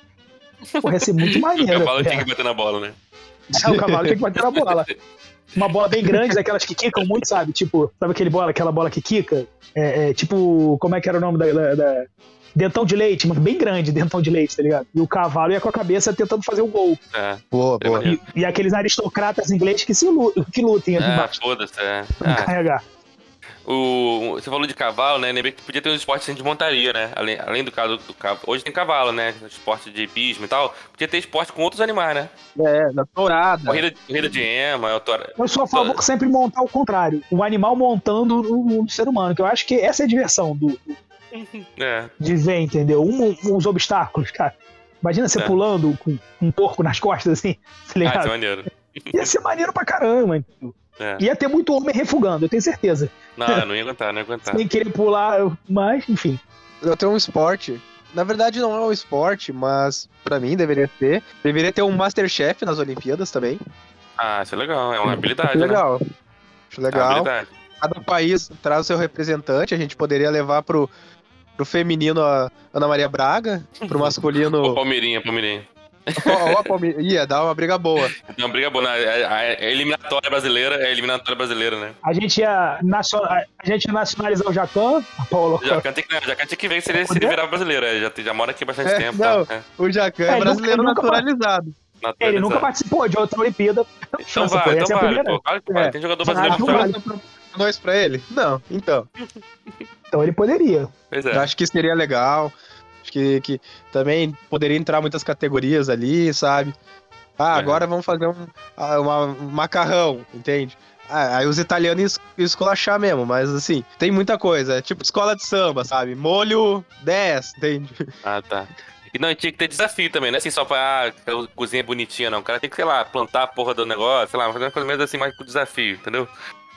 Porra, ia ser muito O maneiro. cavalo cara. tinha que bater na bola, né? É, o cavalo tinha que bater na bola. Uma bola bem grande, daquelas que quicam muito, sabe? Tipo, sabe aquele bola, aquela bola que quica? É, é, tipo, como é que era o nome da, da- da- Dentão de leite, mas bem grande, dentão de leite, tá ligado? E o cavalo ia com a cabeça tentando fazer o gol. É. Boa, É boa. maneiro. E, e aqueles aristocratas ingleses que, se lu- que lutem ali Ah, embaixo foda-se, é. pra Ah, carregar. o, você falou de cavalo, né? Lembrei que podia ter um esporte assim, de montaria, né? Além, além do caso do cavalo. Hoje tem cavalo, né? Esporte de hipismo e tal. Podia ter esporte com outros animais, né? É, na tourada. Corrida, corrida de ema, eu tô... Eu sou a favor de sempre montar o contrário. O animal montando o, o ser humano, que eu acho que essa é a diversão do, É, de ver, entendeu? Um, uns obstáculos, cara. Imagina você É. pulando com um porco nas costas, assim, tá ah, isso é maneiro. Ia ser maneiro pra caramba. entendeu? É. Ia ter muito homem refugando, eu tenho certeza. Não, não ia aguentar, não ia aguentar. Sem querer pular, mas, enfim. Eu tenho um esporte. Na verdade, não é um esporte, mas pra mim deveria ser. Deveria ter um Masterchef nas Olimpíadas também. Ah, isso é legal, é uma habilidade. né? legal. Acho É uma legal. habilidade. Cada país traz o seu representante. A gente poderia levar pro, pro feminino a Ana Maria Braga, pro masculino Palmeirinha, Palmeirinha. Ó, ó, Palmeiras. Ia dar uma briga boa. Não, briga boa. né? A, a- a eliminatória brasileira é eliminatória brasileira, né? A gente ia, a gente nacionalizar o Jacan, Paulo. O Jacan tem que, o Jacan tinha que ver se ele, se ele virar brasileiro. é, Já, já mora aqui há bastante É, tempo. não. Tá, é, O Jacan É, é, ele brasileiro nunca- naturalizado. É, Ele nunca naturalizado. participou de outra Olimpíada. Então vai, então é vai. primeira. Pô, claro que vai. É. Tem jogador brasileiro vale. Nós pra ele? Não, então. Então ele poderia. Pois Eu é. acho que seria legal. Acho que, que também poderia entrar muitas categorias ali, sabe? Ah, É. agora vamos fazer um, ah, uma- um macarrão, entende? Ah, aí os italianos iam es- iam esculachar mesmo, mas assim, tem muita coisa. É tipo escola de samba, sabe? Molho 10, entende? Ah, tá. E não, tinha que ter desafio também, não é assim só pra ah, cozinha bonitinha, não. O cara tem que, sei lá, plantar a porra do negócio, sei lá, fazer uma coisa meio assim, mais com desafio, entendeu?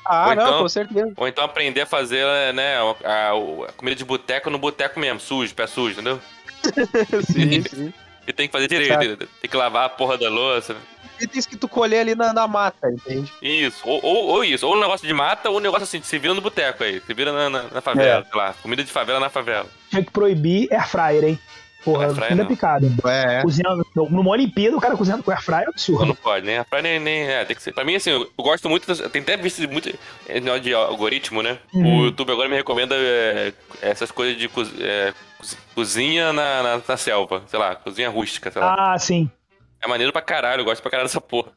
Ah, Ou não, então- com certeza. Ou então aprender a fazer, né, a, a- comida de boteco no boteco mesmo, sujo, pé sujo, entendeu? Sim, sim. E tem que fazer direito, tem que lavar a porra da louça. Itens que tu colher ali na, na mata, entende? Isso, ou, ou, ou isso, ou um negócio de mata, ou um negócio assim, se vira no boteco aí, se vira na, na, na favela, É. sei lá, comida de favela na favela. Tinha que proibir air fryer, hein? Porra, Air fryer ainda não. picada. É. Cozinhando. Numa Olimpíada, o cara cozinhando com air fryer é Não, absurdo. não pode, nem a praia nem, nem. É, tem que ser. Pra mim, assim, eu, eu gosto muito. das- Tem até visto muito. negócio de algoritmo, né? Uhum. O YouTube agora me recomenda é, essas coisas de cozi- é, cozi- cozinha na, na, na selva, sei lá, cozinha rústica, sei lá. Ah, sim. É maneiro pra caralho, eu gosto pra caralho dessa porra.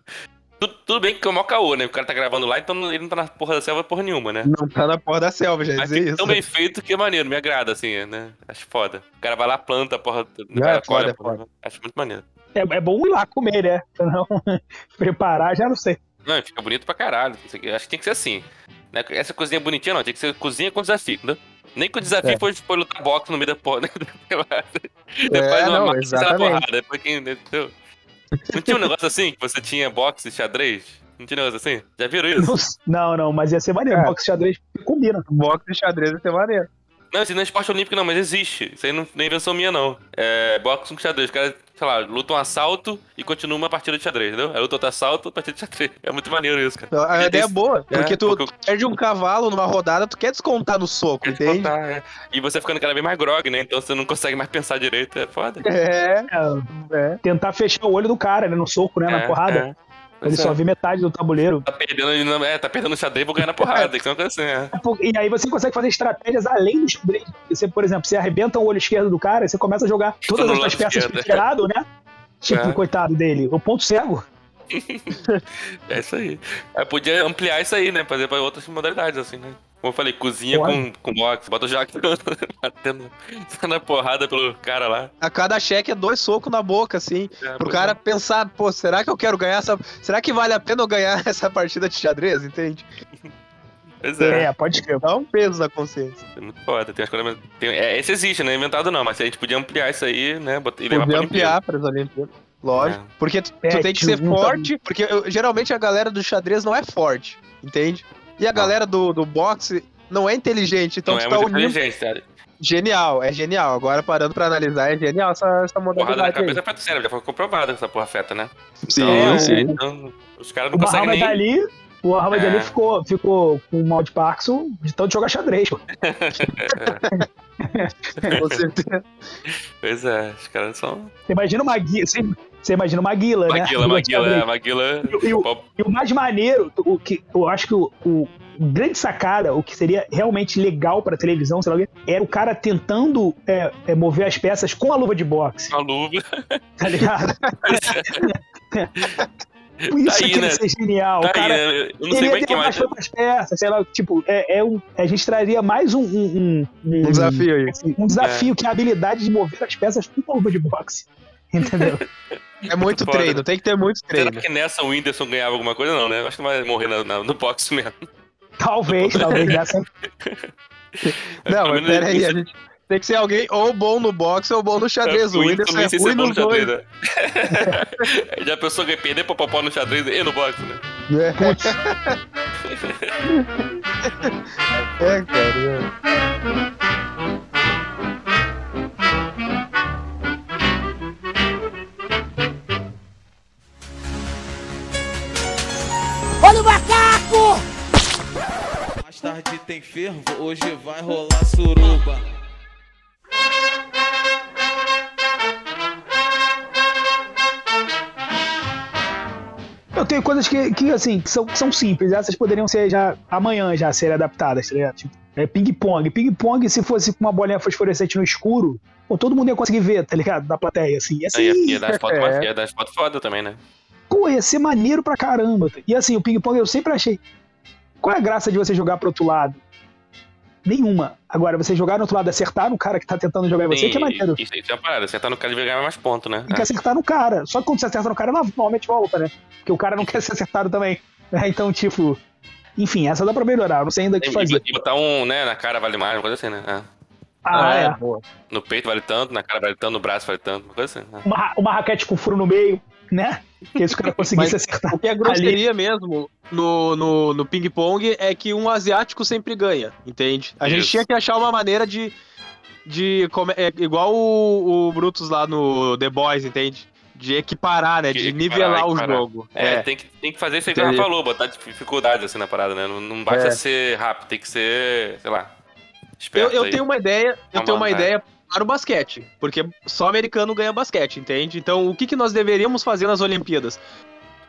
Tudo, tudo bem que é o maior caô, né? O cara tá gravando lá, então ele não tá na porra da selva porra nenhuma, né? Não tá na porra da selva, já dizer isso. tão bem feito que é maneiro, me agrada, assim, né? Acho foda. O cara vai lá, planta a porra. Não, cara é foda, colhe é porra. Acho muito maneiro. É, é bom ir lá comer, né? Não preparar, já não sei. Não, fica bonito pra caralho. Acho que tem que ser assim. Né? Essa cozinha bonitinha não, tem que ser cozinha com desafio, entendeu? Nem que o desafio É. foi, foi lutar boxe no meio da porra. Né? Depois É, uma não, massa, na exatamente. porrada. Depois quem, entendeu? Não tinha um negócio assim que você tinha boxe e xadrez? Não tinha um negócio assim? Já viram isso? Não, não, mas ia ser maneiro. É. Boxe xadrez combina. Boxe de xadrez vai ser maneiro. Não, isso não é esporte olímpico não, mas existe. Isso aí não, não é invenção minha não. É boxe com xadrez. Os caras, sei lá, lutam um assalto e continuam uma partida de xadrez, entendeu? Aí luta outro assalto, partida de xadrez. É muito maneiro isso, cara. A E ideia é boa, porque tu porque perde um cavalo numa rodada, tu quer descontar no soco, Quer te entende? contar, é. E você ficando cada vez mais grog, né? Então você não consegue mais pensar direito. É foda. É, É, é. tentar fechar o olho do cara, né? No soco, né? Na É, porrada. É. Ele só é. vê metade do tabuleiro. Tá perdendo, é, tá perdendo o xadrez, vou ganhar na porrada. Tem que coisa assim, é. E aí você consegue fazer estratégias além do xadrez. Você, por exemplo, você arrebenta o olho esquerdo do cara e você começa a jogar todas as outras peças esquerdo. tirado, né? Tipo, É. coitado dele. O ponto cego. É isso aí. Aí podia ampliar isso aí, né? Fazer pra outras modalidades, assim, né? Como eu falei, cozinha Pode. com, com boxe. Bota o Jack batendo na porrada pelo cara lá. A cada cheque é dois socos na boca, assim. É, Pro cara é. pensar, pô, será que eu quero ganhar essa. Será que vale a pena eu ganhar essa partida de xadrez, entende? Pois é. É, pode crer. Dá um peso na consciência. É muito foda. Tem as coisas. Tem, é, esse existe, né? Inventado não, mas a gente podia ampliar isso aí, né? E levar Podia pra ampliar para as Olimpíadas. Lógico. É. Porque tu, tu É, tem que ser forte, porque eu- geralmente a galera do xadrez não é forte, entende? E a galera do, do boxe não é inteligente, então não tu é tá muito unindo. inteligente, cara. Genial, é genial. Agora parando pra analisar, é genial essa, essa Porrada na modalidade aí. cabeça afeta o cérebro, já foi comprovado que essa porra afeta, né? Sim, então, sim. então, os caras O não conseguem Muhammad nem. Ali, o Muhammad É. Ali ficou, ficou com mal de Parkinson de tanto jogar xadrez. Com certeza. Pois é, os caras são. Você imagina uma guila, você, você imagina uma guila, né? Maguila, Maguila, é, Maguila. E, e o, e o mais maneiro, o que eu acho que o, o grande sacada, o que seria realmente legal pra televisão, sei lá o era o cara tentando é, é, mover as peças com a luva de boxe, Uma luva. tá ligado? Isso Tá aí, que ia né? ser genial. Tá o cara, aí, né? Eu não sei ele como ia é que mais. outras peças, sei lá, tipo, é, é um, a gente traria mais um, um, Um desafio aí. assim, um desafio que é a habilidade de mover as peças com luva de boxe. Entendeu? É muito Foda. treino, tem que ter muito Será treino. que nessa o Whindersson ganhava alguma coisa? Não, né? Acho que não vai morrer na- na- no boxe mesmo. talvez, talvez nessa. Não, mas menos pera aí, isso- a gente tem que ser alguém ou bom no boxe ou bom no xadrez. O Whindersson é ruim no dois. xadrez, né? Já pensou que ia perder pra popó no xadrez e no boxe, né? É, é cara. Olha o macaco! Mais tarde tem fervo, hoje vai rolar suruba. Eu tenho coisas que, que assim, que são, que são simples. Essas poderiam ser já amanhã já serem adaptadas, tá ligado? Tipo, é ping-pong. Ping-pong, se fosse com uma bolinha fosforescente no escuro, pô, todo mundo ia conseguir ver, tá ligado? Da plateia, assim. Assim, Ia, ia dar é. ia dar fotos foda também, né? pô, ia ser maneiro pra caramba. E assim, o ping-pong eu sempre achei. Qual é a graça de você jogar pro outro lado? Nenhuma. Agora, você jogar no outro lado e acertar no cara que tá tentando jogar em você, Sim, que é maneiro. Isso, isso é uma parada. Você tá no cara de ganhar mais pontos, né? Tem que acertar no cara. Só que quando você acerta no cara, ela normalmente volta, né? Porque o cara não quer ser acertado também. É, então, tipo. Enfim, essa dá pra melhorar. Não sei ainda o que fazer. e botar um, né, na cara vale mais, uma coisa assim, né? É. Ah, é. boa. No peito vale tanto, na cara vale tanto, no braço vale tanto, uma coisa assim. né? Uma, uma raquete com furo no meio, né? Que se o cara conseguisse Mas acertar. O que é grosseria mesmo no, no, no ping-pong é que um asiático sempre ganha, entende? A gente Isso. tinha que achar uma maneira de. de come- é, igual o, o Brutus lá no The Boys, entende? De equiparar, né? De equiparar, nivelar o equiparar. jogo. É, Tem, que, tem que fazer isso aí que ela falou, botar dificuldade assim na parada, né? Não, não basta É. ser rápido, tem que ser, sei lá, Eu, eu aí. tenho uma ideia, eu Tá tenho uma é. ideia para o basquete, porque só americano ganha basquete, entende? Então, o que, que nós deveríamos fazer nas Olimpíadas?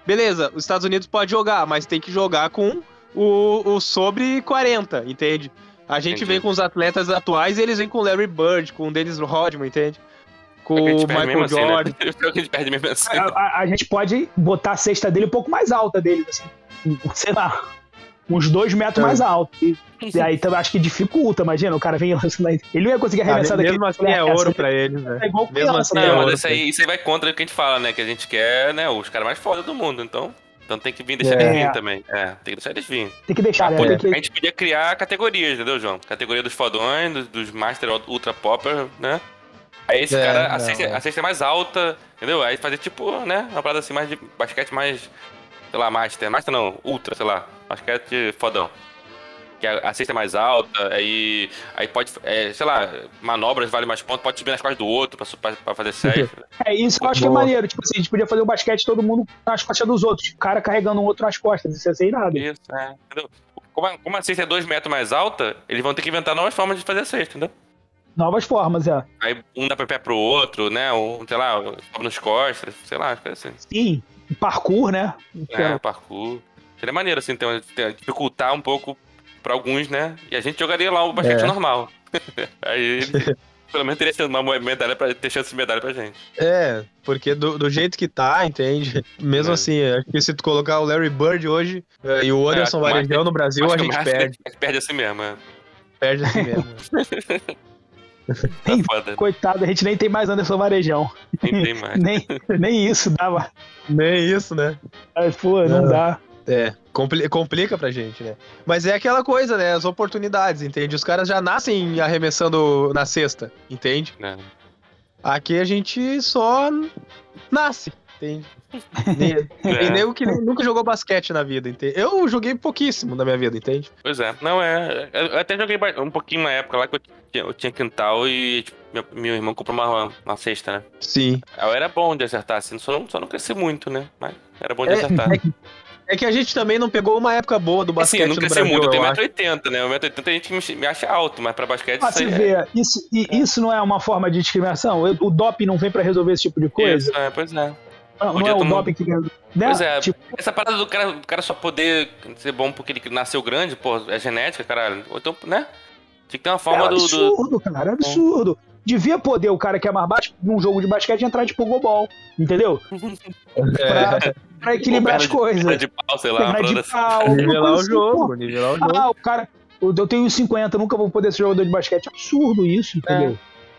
Beleza, os Estados Unidos pode jogar, mas tem que jogar com o, o sobre 40, entende? A gente Entendi. vem com os atletas atuais e eles vêm com o Larry Bird, com o Dennis Rodman, entende? Com a o Michael assim, Jordan. né? Mesmo assim. A, a- a gente pode botar a cesta dele um pouco mais alta dele, assim. Sei lá. Uns dois metros É. mais alto. E, e aí também acho que dificulta, imagina, o cara vem lançando aí. Ele não ia conseguir arremessar Ah, daquele. mesmo assim é ouro pra eles, É né? igual Mesmo criança, assim né? é Não, ouro. mas isso aí, isso aí vai contra o que a gente fala, né? Que a gente quer, né? Os caras mais foda do mundo, então. Então tem que vir deixar É. eles virem também. É, tem que deixar eles virem. Tem que deixar, né? Pô, Tem A gente podia criar categorias, entendeu, João? Categoria dos fodões, dos, dos Master Ultra Popper, né? Aí esse É, cara, a cesta, é. a cesta é mais alta, entendeu? Aí fazer tipo, né? Uma parada assim mais de basquete mais, sei lá, Master. Master não, Ultra, sei lá. Basquete fodão. Que a, a cesta é mais alta, aí, aí pode, é, sei lá, manobras vale mais pontos, pode subir nas costas do outro pra, pra, pra fazer cesta. É isso que eu acho que é maneiro. Tipo assim, a gente podia fazer o basquete todo mundo nas costas dos outros. Tipo, o cara carregando um outro nas costas. Isso ia ser irado. Isso, é, entendeu? Como a, como a cesta é dois metros mais alta, eles vão ter que inventar novas formas de fazer a cesta, entendeu? Novas formas, é. Aí um dá pra pé pro outro, né? Um, sei lá, sobe nos costas, sei lá, acho que é assim. Sim. Parkour, né? É, parkour. Seria maneiro, assim, ter, ter- dificultar um pouco pra alguns, né? E a gente jogaria lá o basquete É. normal. Aí, pelo menos teria chance- uma medalha pra, ter chance de medalha pra gente. É, porque do, do jeito que tá, entende? Mesmo É. assim, acho que se tu colocar o Larry Bird hoje eh, e o Anderson É, Varejão no Brasil, Acho a gente Master perde. Perde assim mesmo, é. Perde assim mesmo. Tá foda. Coitado, a gente nem tem mais Anderson Varejão. Nem tem mais. Nem, nem isso dava. Nem isso, né? Mas, pô, não Não. dá. É, compli- complica pra gente, né? Mas é aquela coisa, né? As oportunidades, entende? Os caras já nascem arremessando na cesta, entende? né? Aqui a gente só nasce, entende? Nem- Tem É. nego que nunca jogou basquete na vida, entende? Eu joguei pouquíssimo na minha vida, entende? Pois é. Não, é. Eu até joguei um pouquinho na época lá que eu tinha, eu tinha quintal e tipo, meu, meu irmão comprou uma, uma cesta, né? Sim. Eu era bom de acertar, assim, só não, só não cresci muito, né? Mas era bom de É, acertar. É que a gente também não pegou uma época boa do Assim, basquete eu não no cresci Brasil, muito, eu tenho eu acho. 1,80m, né? O 1,80m a gente me, acha alto, mas pra basquete Ah, isso você aí vê, isso, e isso não é uma forma de discriminação? O doping não vem pra resolver esse tipo de é. coisa? Isso, é, pois é. Não, não é o doping que. Né? Pois é, Tipo, essa parada do cara, do cara só poder ser bom porque ele nasceu grande, pô, é genética, caralho. Ou Então, né? Tinha que ter uma é forma do, do. absurdo, cara, é absurdo. Devia poder o cara que é mais baixo num jogo de basquete entrar de pogobol, entendeu? Pra, pra equilibrar as coisas. perna de pau, sei lá, parada de pau, Nivelar o assim, jogo, nivelar o jogo. Ah, o cara. Eu tenho 50, nunca vou poder ser jogador de basquete. É absurdo isso, entendeu?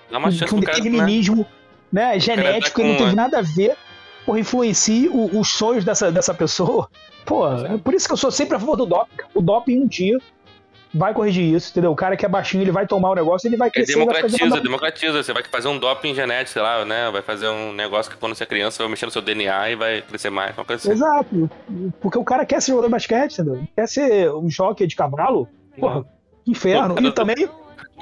Dá uma chance um pro cara, né? determinismo né, genético tá que não com teve nada a ver, porra, influencie o- os sonhos dessa, dessa pessoa. Pô, é por isso que eu sou sempre a favor do doping. O doping um dia vai corrigir isso, entendeu? O cara que é baixinho, ele vai tomar o negócio, ele vai É, crescer. fazer democratiza, uma- democratiza. Você vai fazer um doping genético, sei lá, né? Vai fazer um negócio que quando você é criança vai mexer no seu DNA e vai crescer mais, uma coisa assim. Exato. Porque o cara quer ser jogador de basquete, entendeu? Quer ser um jockey de cavalo. Porra, que inferno. E também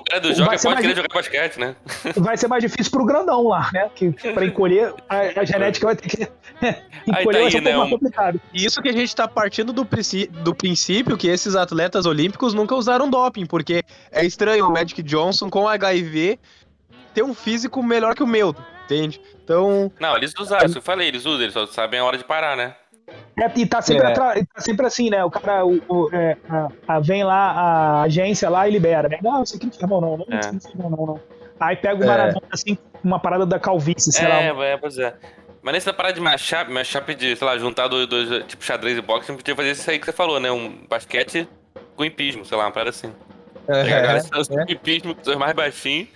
O cara do ser pode mais- querer jogar basquete, né? vai ser mais difícil pro grandão lá, né? Que pra encolher, a, a genética vai ter que. encolher tá vai ser aí, um pouco né, mais complicado. Isso que a gente tá partindo do, do princípio que esses atletas olímpicos nunca usaram doping, porque é estranho o Magic Johnson com HIV ter um físico melhor que o meu, entende? Então, Não, eles usaram, isso que eu falei, eles usam, eles só sabem a hora de parar, né? É, e tá sempre, É. atra- tá sempre assim, né? O cara o, o- é, a- a- vem lá, a agência lá e libera, né? Não, isso aqui não firma não, não, É. isso não, não. Aí pega o É. Maradona, assim, uma parada da calvície, sei É, lá. é, pois é. Mas nessa parada de mashup, mashup de, sei lá, juntar dois, dois tipo xadrez e boxe, podia fazer isso aí que você falou, né? Um basquete com hipismo, sei lá, uma parada assim. É, Pegar a galera é. com hipismo, os mais baixinhos,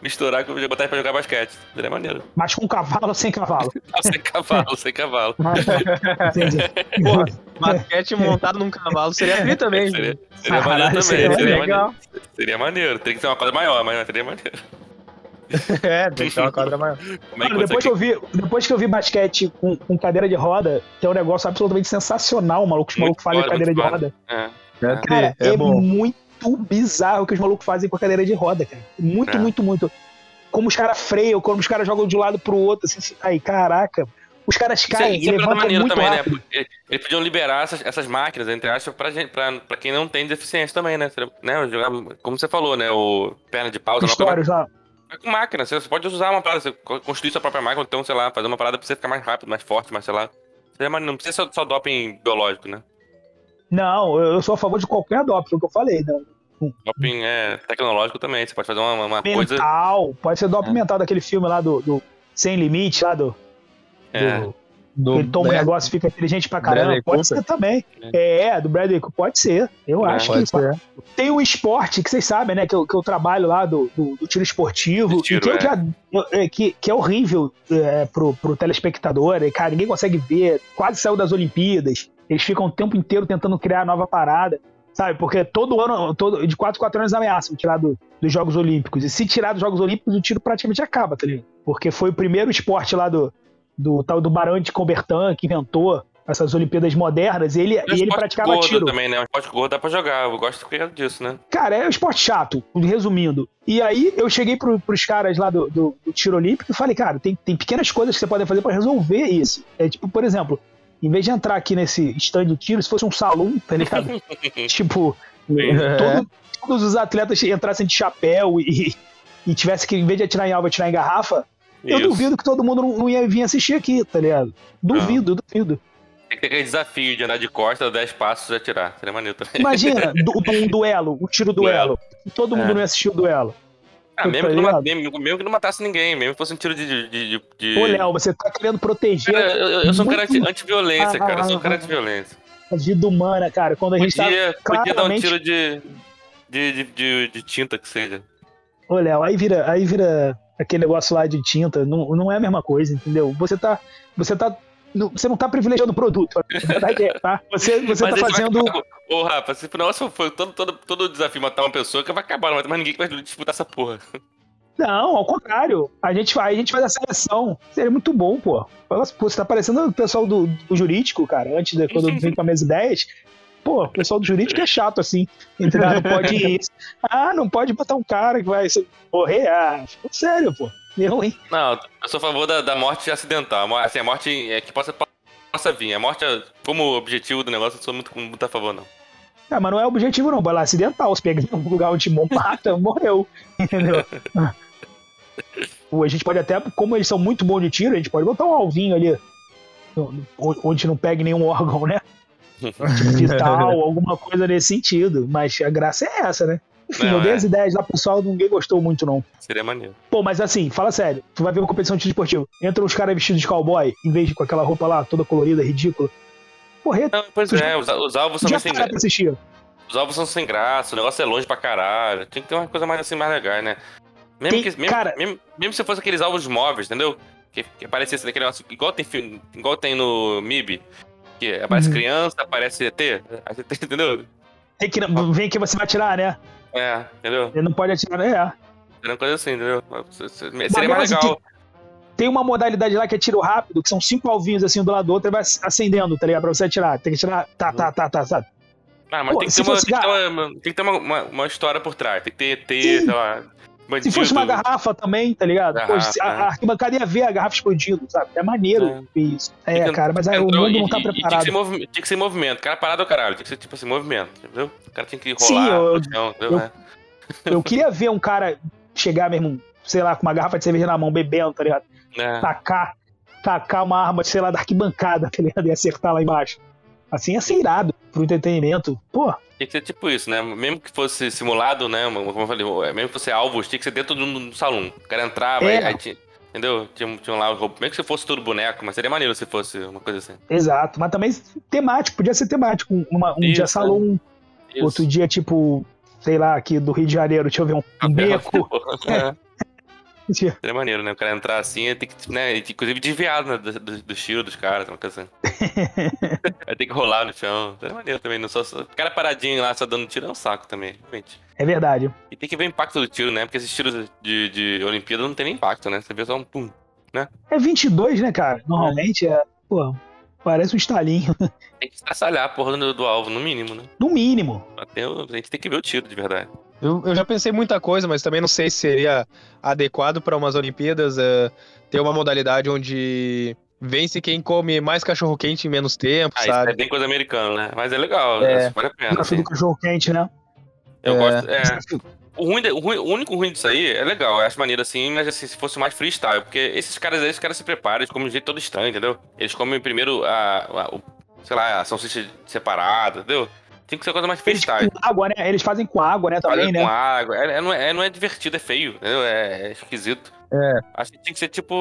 misturar com botar pra jogar basquete. Seria maneiro. Mas com cavalo ou sem cavalo? sem cavalo, sem cavalo. Entendi. Porra, basquete montado num cavalo seria tri também. Seria, seria Caralho, maneiro seria também. Seria legal. maneiro. Seria maneiro. Teria que ser uma coisa maior, mas seria maneiro. É, tem que ter uma quadra maior. É que Mano, você depois que, eu vi, depois que eu vi basquete com, com cadeira de roda, tem um negócio absolutamente sensacional, maluco. Os Muito malucos fazem foda, cadeira de muito roda. É. É, Cara, tri, é é, bom. Muito bizarro que os malucos fazem com a cadeira de roda, cara. Muito, É. muito, muito. Como os caras freiam, como os caras jogam de um lado pro outro, assim, assim. Aí, caraca. Os caras Isso é- caem isso é maneiro muito também, né? rápido. Porque Eles podiam liberar essas, essas máquinas, entre aspas, pra, gente, pra, pra quem não tem deficiência também, né? Né? Como você falou, né? O perna de pau, Histórias lá. É com máquina, você pode usar uma parada, você co- construir sua própria máquina, então, sei lá, fazer uma parada pra você ficar mais rápido, mais forte, mais, sei lá. Não precisa só doping biológico, né? Não, eu sou a favor de qualquer doping, foi o que eu falei. Né? Doping é tecnológico também, você pode fazer uma, uma coisa. Mental, pode ser doping É. mental daquele filme lá do, do Sem Limite, lá do. É, do Do, ele toma um negócio e fica inteligente pra caramba. Bradley pode Cooper. ser também. É, do Bradley Cooper, pode ser. Eu É, acho que ser. tem um esporte que vocês sabem, né? Que eu, que eu trabalho lá do, do, do tiro esportivo. Tiro, e que, eu é. já, eu- é, que, que é horrível é, pro, pro telespectador. E, cara, ninguém consegue ver. Quase saiu das Olimpíadas. Eles ficam o tempo inteiro tentando criar nova parada. Sabe? Porque todo ano, todo, de 4 em 4 anos, ameaçam tirar do- dos Jogos Olímpicos. E se tirar dos Jogos Olímpicos, o tiro praticamente acaba, tá ligado? Porque foi o primeiro esporte lá do, do tal do Barão de Coubertin que inventou essas Olimpíadas modernas. E ele, um e ele praticava gordo tiro. também, né? Um esporte gordo dá pra jogar, eu gosto disso, né? Cara, é um esporte chato, resumindo. E aí eu cheguei pro, pros caras lá do, do- do tiro olímpico e falei, cara, tem, tem pequenas coisas que você pode fazer pra resolver isso. É tipo, por exemplo, em vez de entrar aqui nesse stand de tiro, se fosse um salão, tá ligado? tipo, É. todo- todos os atletas entrassem de chapéu e, e tivesse que, em vez de atirar em alvo, atirar em garrafa, eu Isso. duvido que todo mundo não, não ia vir assistir aqui, tá ligado? Duvido, duvido. Tem que ter aquele desafio de andar de costas, 10 passos e atirar. Seria maneiro também. Imagina, du- um duelo, um tiro duelo. Todo mundo É. não ia assistir o duelo. Ah, tá mesmo que, não, mesmo, mesmo que não matasse ninguém, mesmo que fosse um tiro de. de, de, de- Ô, Léo, você tá querendo proteger Cara, eu, eu- sou um cara anti-violência, Ah, cara. Eu sou um ah, cara ah. anti-violência. a vida humana, cara. Quando a gente tá. Podia, podia dar um claramente- tiro de. De, de, de, de tinta que seja. Ô, Léo, aí vira, aí vira aquele negócio lá de tinta. Não, não é a mesma coisa, entendeu? Você tá. Você tá. Não- Você não tá privilegiando o produto. A verdade é, tá? Você, você tá Mas fazendo. Ô, Rafa, se nossa, foi todo, todo, todo desafio matar uma pessoa, que vai acabar, não vai ter mais ninguém que vai disputar essa porra. Não, ao contrário. A gente, faz, a gente faz a seleção. Seria muito bom, pô. Você tá parecendo o pessoal do, do jurídico, cara. Antes de quando eu vim com a mesa 10. Pô, o pessoal do jurídico é chato, assim. Entendeu? Não pode isso. Ah, não pode botar um cara que vai morrer. Ah, sério, pô. Eu, hein? Não, eu sou a favor da, da morte acidental. Assim, a morte é que possa, possa vir. A morte, como objetivo do negócio, eu sou muito, muito a favor, não. Ah, mas não é objetivo, não. Vai lá acidental. Se pegar um lugar onde mata, morreu. Entendeu? A gente pode até, como eles são muito bons de tiro, a gente pode botar um alvinho ali. Onde não pegue nenhum órgão, né? Tipo vital, alguma coisa nesse sentido. Mas a graça é essa, né? Enfim, Não, eu dei é. as ideias lá, pessoal, ninguém gostou muito, não. Seria maneiro. Pô, mas assim, fala sério, tu vai ver uma competição de esportivo. Entra uns caras vestidos de cowboy, em vez de com aquela roupa lá, toda colorida, ridícula. Porra, Não, pois é, os, os alvos são sem graça. assistir. Os alvos são sem graça, o negócio é longe pra caralho. Tinha que ter uma coisa mais assim, mais legal, né? Mesmo, Tem- que, mesmo, cara- mesmo, mesmo se fosse aqueles alvos móveis, entendeu? Que, que aparecesse aquele negócio, igual tem, filme- igual tem no MIB. Que aparece Uhum. criança, aparece ET. Tem- Entendeu? Tem que, vem que você vai atirar, né? É, entendeu? Ele não pode atirar? É. Seria uma coisa assim, entendeu? Seria mais assim, legal. Tem uma modalidade lá que é tiro rápido, que são cinco alvinhos assim do lado do outro e vai acendendo, tá ligado? Pra você atirar. Tem que atirar. Tá, tá, tá, tá, tá. Ah, mas Pô, tem que ter, uma, fosse tem que ter, uma, tem que ter uma, uma, uma história por trás. Tem que ter Sim. sei lá. Se Bandido. fosse uma garrafa também, tá ligado? Pô, Garrafa, a, a arquibancada ia ver a garrafa explodindo, sabe? É maneiro É. isso. É, que- cara, mas aí o Entrou mundo e- não tá e- e Tinha que, preparado. tinha que ser movimento. Cara parado é o caralho. Tinha que ser tipo assim, movimento. Entendeu? O cara tinha que rolar. Sim, eu- chão, eu- É. Eu queria ver um cara chegar mesmo, sei lá, com uma garrafa de cerveja na mão, bebendo, tá ligado? É. Tacar, tacar uma arma, sei lá, da arquibancada, tá ligado? E acertar lá embaixo. Assim ia ser irado pro entretenimento. Pô, Tinha que ser tipo isso, né? Mesmo que fosse simulado, né? Como eu falei, mesmo que fosse alvos, tinha que ser dentro do, do salão. O cara entrava, É. aí, aí tinha. Entendeu? Tinha, tinha lá os roupas. Mesmo que se fosse tudo boneco, mas seria maneiro se fosse uma coisa assim. exato. Mas também temático, podia ser temático. Uma- um Isso, dia salão, Isso. outro dia, tipo, sei lá, aqui do Rio de Janeiro, deixa eu ver, um beco. É, Tinha- seria maneiro, né? O cara entrar assim, aí tem que, né? Inclusive desviado né, do, do, do tiro dos caras, uma coisa assim. Aí tem que rolar no chão. Seria maneiro também. Não só, só- o cara paradinho lá, só dando tiro é um saco também, realmente. É verdade. E tem que ver o impacto do tiro, né? Porque esses tiros de, de Olimpíada não tem nem impacto, né? Você vê só um pum. É 22, né, cara? Normalmente é. Pô, parece um estalinho. Tem que estraçalhar a porra do, do alvo, no mínimo, né? No mínimo. Até o- a gente tem que ver o tiro de verdade. Eu, eu já pensei muita coisa, mas também não sei se seria adequado para umas Olimpíadas eh, ter uma modalidade onde vence quem come mais cachorro quente em menos tempo, Ah, isso sabe? é bem coisa americana, né? Mas é legal, É. vale a pena. Assim. do cachorro quente, né? Eu É. gosto. É, o, ruim, de- o, ruim- o único ruim disso aí é legal, eu acho maneiro assim, mas assim, se fosse mais freestyle, porque esses caras aí, esses caras se preparam, eles comem de jeito todo estranho, entendeu? Eles comem primeiro a, a- o, sei lá, a salsicha separada, entendeu? Tem que ser coisa mais Eles freestyle. com água, né? Eles fazem com água, né? Também, Fazer né? com água. É, é- não, é, não é divertido, é feio? É, é esquisito. É. Acho que tinha que ser tipo,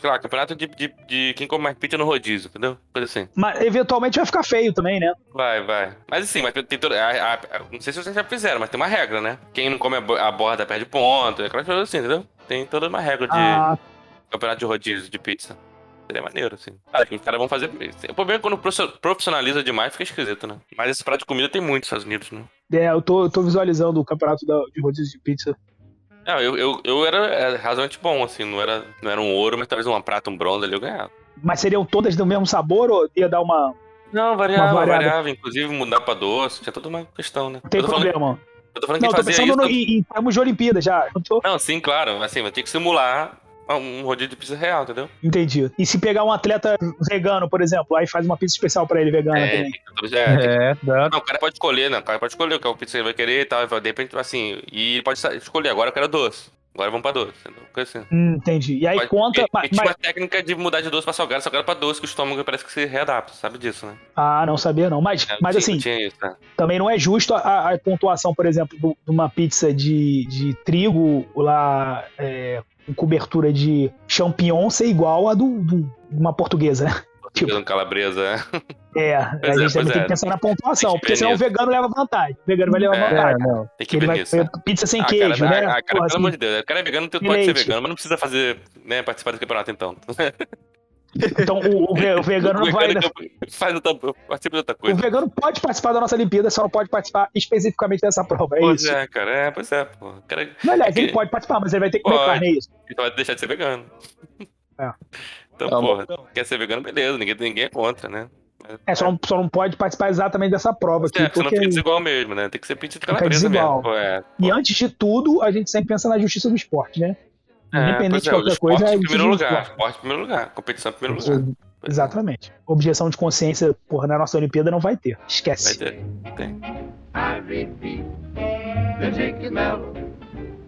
sei lá, campeonato de, de, de quem come mais pizza no rodízio, entendeu? Coisa assim. Mas eventualmente vai ficar feio também, né? Vai, vai. Mas assim, mas tem toda. a- a- não sei se vocês já fizeram, mas tem uma regra, né? Quem não come a borda perde ponto, aquelas coisas assim, entendeu? Tem toda uma regra de Ah, campeonato de rodízio de pizza. Seria maneiro, assim. Cara, que os caras vão fazer. O problema é quando profissionaliza demais, fica esquisito, né? Mas esse prato de comida tem muito nos Estados Unidos, né? é, eu tô, eu tô visualizando o campeonato da- de rodízio de pizza. Não, eu, eu, eu era é, razoavelmente bom, assim, não era, não era um ouro, mas talvez uma prata, um bronze ali eu ganhava. Mas seriam todas do mesmo sabor ou ia dar uma. Não, variava, variava, inclusive mudar pra doce, tinha toda uma questão, né? Não tem eu tô falando, problema. eu tô falando que Não, quem tô fazia pensando isso. no, em, em termos de Olimpíada já. Eu tô- Não, sim, claro, assim, mas tinha que simular um rodízio de pizza real, entendeu? Entendi. E se pegar um atleta vegano, por exemplo, aí faz uma pizza especial pra ele vegana É, também. que- é, É, dá. Não, o cara pode escolher, né? O cara pode escolher o que o pizza ele vai querer e tal. De repente, assim, e ele pode escolher, agora eu quero doce. Agora vamos pra doce, assim. Hum, entendi. E aí Pode- conta. porque- mas- mas- uma técnica de mudar de doce pra salgado, salgado pra doce, que o estômago parece que se readapta, sabe disso, né? Ah, não sabia não. Mas, É, mas tinha- assim, Tinha isso, né? também não é justo a, a pontuação, por exemplo, do- de uma pizza de, de trigo lá é, com cobertura de champignon ser igual a do, do- de uma portuguesa, né? Tipo- calabresa, é. É, a é, gente também pois tem é. que pensar na pontuação, porque senão o vegano leva vantagem. O vegano vai levar É. vantagem. não. Tem que Ele ver vai nisso. né? pizza sem Ah, queijo, cara, né? ah, cara, Pô, pelo assim, amor de Deus, o cara é vegano, pode ser leite. vegano, mas não precisa fazer, né, participar do campeonato então. Então o, o o vegano não vai. Vegano Faz outra, participa de outra O coisa. vegano pode participar da nossa Olimpíada, só não pode participar especificamente dessa prova. É Pois isso. é, cara, é, pois é, pô. O cara Não, aliás, é que- ele pode participar, mas ele vai ter que comer Pode. carne, é isso. então vai deixar de ser vegano. É. Então, porra, quer ser vegano, beleza, ninguém, ninguém é contra, né? É, só não, só não pode participar exatamente dessa prova aqui, É, senão porque. fica desigual mesmo, né? Tem que ser de Fica calabresa mesmo. Pô, é, E antes de tudo, a gente sempre pensa na justiça do esporte, né? É, Independente pois de é, qualquer o coisa, esporte é em primeiro lugar. esporte. Esporte em primeiro lugar. Competição em primeiro lugar. É. Exatamente. Objeção de consciência, porra, na nossa Olimpíada não vai ter. Vai Esquece. ter. Tem. I repeat, is mellow.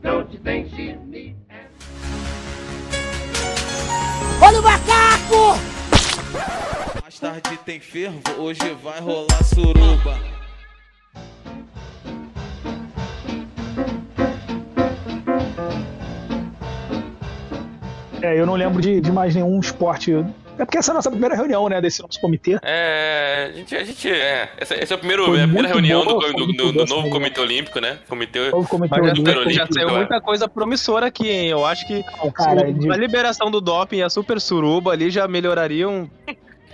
Don't you think she's neat? Olha o macaco! Mais tarde tem fervo, hoje vai rolar suruba. É, eu não lembro de, de mais nenhum esporte. É porque essa é a nossa primeira reunião, né, desse nosso comitê. É, a gente, a gente é. Essa, essa é a primeira, Foi é a primeira reunião boa, do, do- do- do novo. Comitê Olímpico, né? Comitê. O comitê Mas já, olímpico, Olímpico, já saiu claro. muita coisa promissora aqui, hein? Eu acho que cara, de- a liberação do doping e a super suruba ali já melhorariam,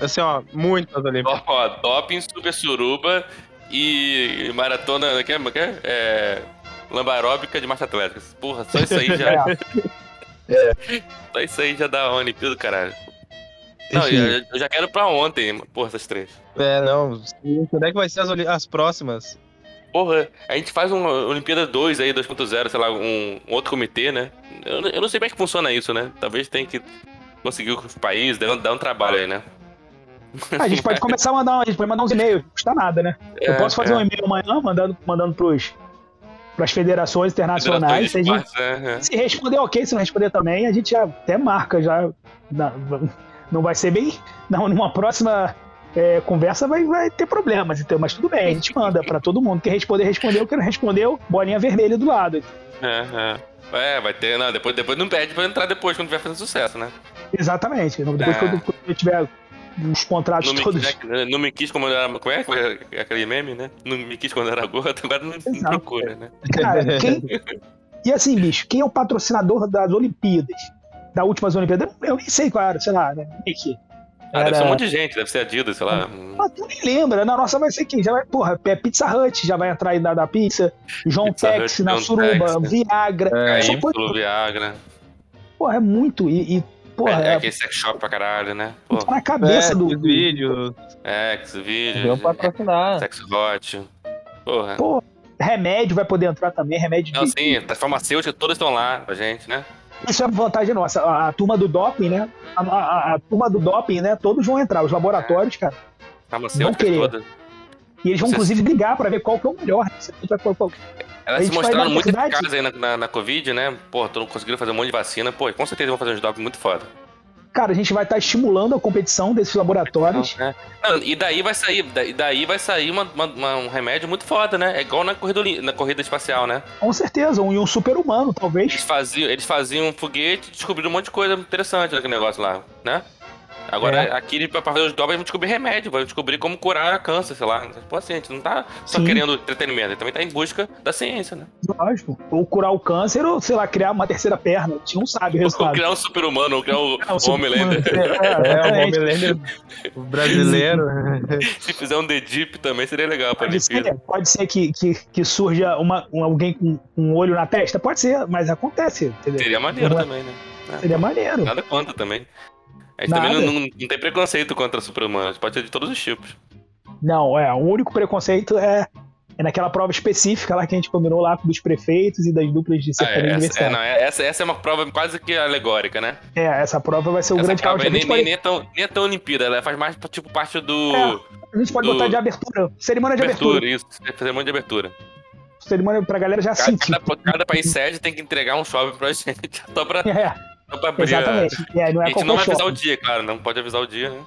assim, ó, muito as Olimpíadas. Ó, doping, super suruba e maratona. Que é, que é, é, lambaróbica de marcha atlética. Porra, só isso aí já. Só isso aí já dá Olimpíada, caralho. Não, eu, eu já quero pra ontem, porra, essas três. É, não. Quando é que vai ser as, as próximas? Porra, a gente faz uma Olimpíada 2 aí, 2.0, sei lá, um, um outro comitê, né? Eu, não- eu não sei como é que funciona isso, né? Talvez tenha que conseguir os países, dá um, dá um trabalho aí, né? A gente pode começar a mandar, a gente pode mandar uns e-mails, não custa nada, né? eu É, posso fazer é. um e-mail amanhã, mandando, mandando pros, pras federações internacionais. Se, a gente, Federações é, é. se responder ok, se não responder também, a gente já até marca já. na- não vai ser bem. Não, numa próxima é, conversa vai, vai ter problemas, então, mas tudo bem, a gente manda pra todo mundo. Quer responder, respondeu, quem não respondeu, bolinha vermelha do lado. É, é. Vai ter, não, depois, depois não pede pra entrar depois, quando tiver fazendo sucesso, né? Exatamente. Depois É. quando, quando eu tiver os contratos Não todos. né, não me quis eu era. Como é? Foi aquele meme, né? Não me quis quando eu era gordo, agora não, não procura, né? Cara, quem. E assim, bicho, quem é o patrocinador das Olimpíadas? Da últimas Olimpíadas? Eu nem sei qual era, sei lá, né? Nem que. Ah, deve ser um Era- monte de gente, deve ser Adidas, sei lá. Ah, tu nem lembra, na noça vai ser quem? Já vai, porra, é Pizza Hut, já vai entrar aí da, da pizza, João Pizza Tex Hut, na João Suruba, Tex, né? Viagra. É, só pode- pelo Viagra. porra, é muito. E, e, porra, é, é é, aquele sex shop pra caralho, né? Pô, tá na cabeça É, do. vídeos. é, vídeo. Vem patrocinar. Sex hot. Porra. Pô, remédio vai poder entrar também, remédio Não, de. sim, as farmacêuticas todas estão lá pra gente, né? Isso é vantagem nossa. A, a turma do doping, né? A, a- a turma do doping, né? Todos vão entrar, os laboratórios, cara. Farmacêuticas querer. todas. E eles vão, Você- inclusive, brigar pra ver qual que é o melhor. A Elas se mostraram muito eficazes aí na, na, na Covid, né? Pô, todo conseguiram fazer um monte de vacina. Pô, com certeza vão fazer uns doping muito foda. Cara, a gente vai estar estimulando a competição desses laboratórios. É. Não, e daí vai sair, daí, vai sair uma- uma- um remédio muito foda, né? É igual na corrida, na corrida espacial, né? Com certeza, um, um super-humano, Eles talvez. faziam, eles faziam um foguete e descobriram um monte de coisa interessante naquele negócio lá, né? Agora, É. aqui, pra fazer os doping, vão descobrir remédio, vão descobrir como curar câncer, sei lá. Pô, assim, a gente não tá só Sim. querendo entretenimento, a gente também tá em busca da ciência, né? Lógico. Ou curar o câncer, ou, sei lá, criar uma terceira perna. A gente não sabe o Ou resultado. criar um super-humano, ou criar o É, o. Homelander. É, É, o exatamente. Homelander brasileiro. Se fizer um The Deep também seria legal pra Pode ser, pode ser que, que, que surja uma, um- alguém com um olho na testa? Pode ser, mas acontece. Entendeu? Seria maneiro é- também, né? É. Seria maneiro. Nada contra também. A gente Nada. também não, não, tem preconceito contra super-humanos, pode ser de todos os tipos. Não, é. O único preconceito é, é naquela prova específica lá que a gente combinou lá dos prefeitos e das duplas de Ah, sertanejo é, essa, é, não, é- essa, essa é uma prova quase que alegórica, né? É, essa prova vai ser o essa grande prova. A nem, pode, nem é tão, nem é tão Olimpíada, ela faz mais tipo parte do. É, a gente pode do- botar de abertura. Cerimônia de abertura, abertura. isso. Monte de abertura. Cerimônia pra galera já Cada, sentir. cada, cada país sede tem que entregar um shopping pra gente. Só pra, É, só pra abrir. a- exatamente. É, não A é gente não vai avisar o dia, claro, não pode avisar o dia, né?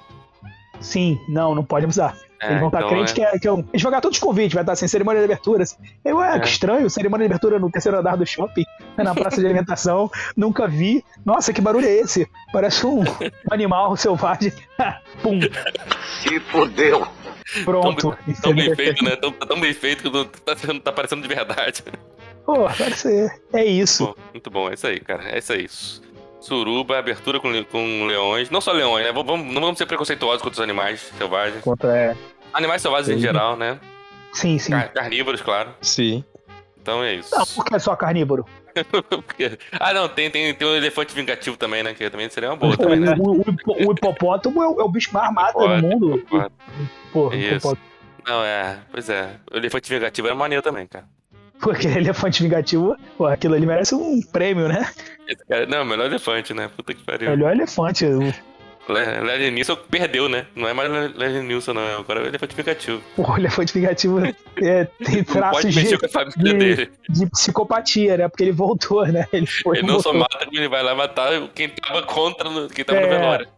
Sim, não, não pode avisar. É, Eles vão estar então, crentes é. que, é, que é um... Eles vão ganhar todos os convites, vai estar assim, cerimônia de abertura. Assim. Eu, ué, É. que estranho, cerimônia de abertura no terceiro andar do shopping, né, na praça de alimentação, nunca vi. Nossa, que barulho é esse? Parece um animal selvagem. Pum, Se fodeu. pronto. Tão bem feito, né? Tão, tão bem feito que não tá, sendo- tá parecendo de verdade. Pô, parece é isso. Bom, muito bom, é isso aí, cara. É isso aí. Suruba, abertura com, com leões. Não só leões, né? Vamos, não vamos ser preconceituosos contra os animais selvagens. Contra, é, Animais selvagens em Sim. geral, né? Sim, sim. Car- carnívoros, claro. sim. Então é isso. Não, porque é só carnívoro. Porque- ah, não, tem, tem, tem um elefante vingativo também, né? Que também seria uma O, boa também, né? o- o hipo- o hipopótamo é o, é o bicho mais Hipopótamo, no mundo. hipopótamo. Pô, Isso. hipopótamo. Não, é. Pois é. O elefante vingativo era maneiro também, cara. Pô, aquele elefante vingativo, pô, aquilo ali merece um prêmio, né? Esse cara- não, melhor elefante, né? Puta que pariu. Melhor elefante. Leslie Nielsen perdeu, né? Não é mais Le- Leslie Nielsen, não. Agora é o elefante vingativo. Pô, o elefante vingativo é, tem traços pode de, de- de psicopatia, né? Porque ele voltou, né? Ele foi. Ele não só voltou. mata, como ele vai lá matar quem tava contra, no- quem tava no É. velório.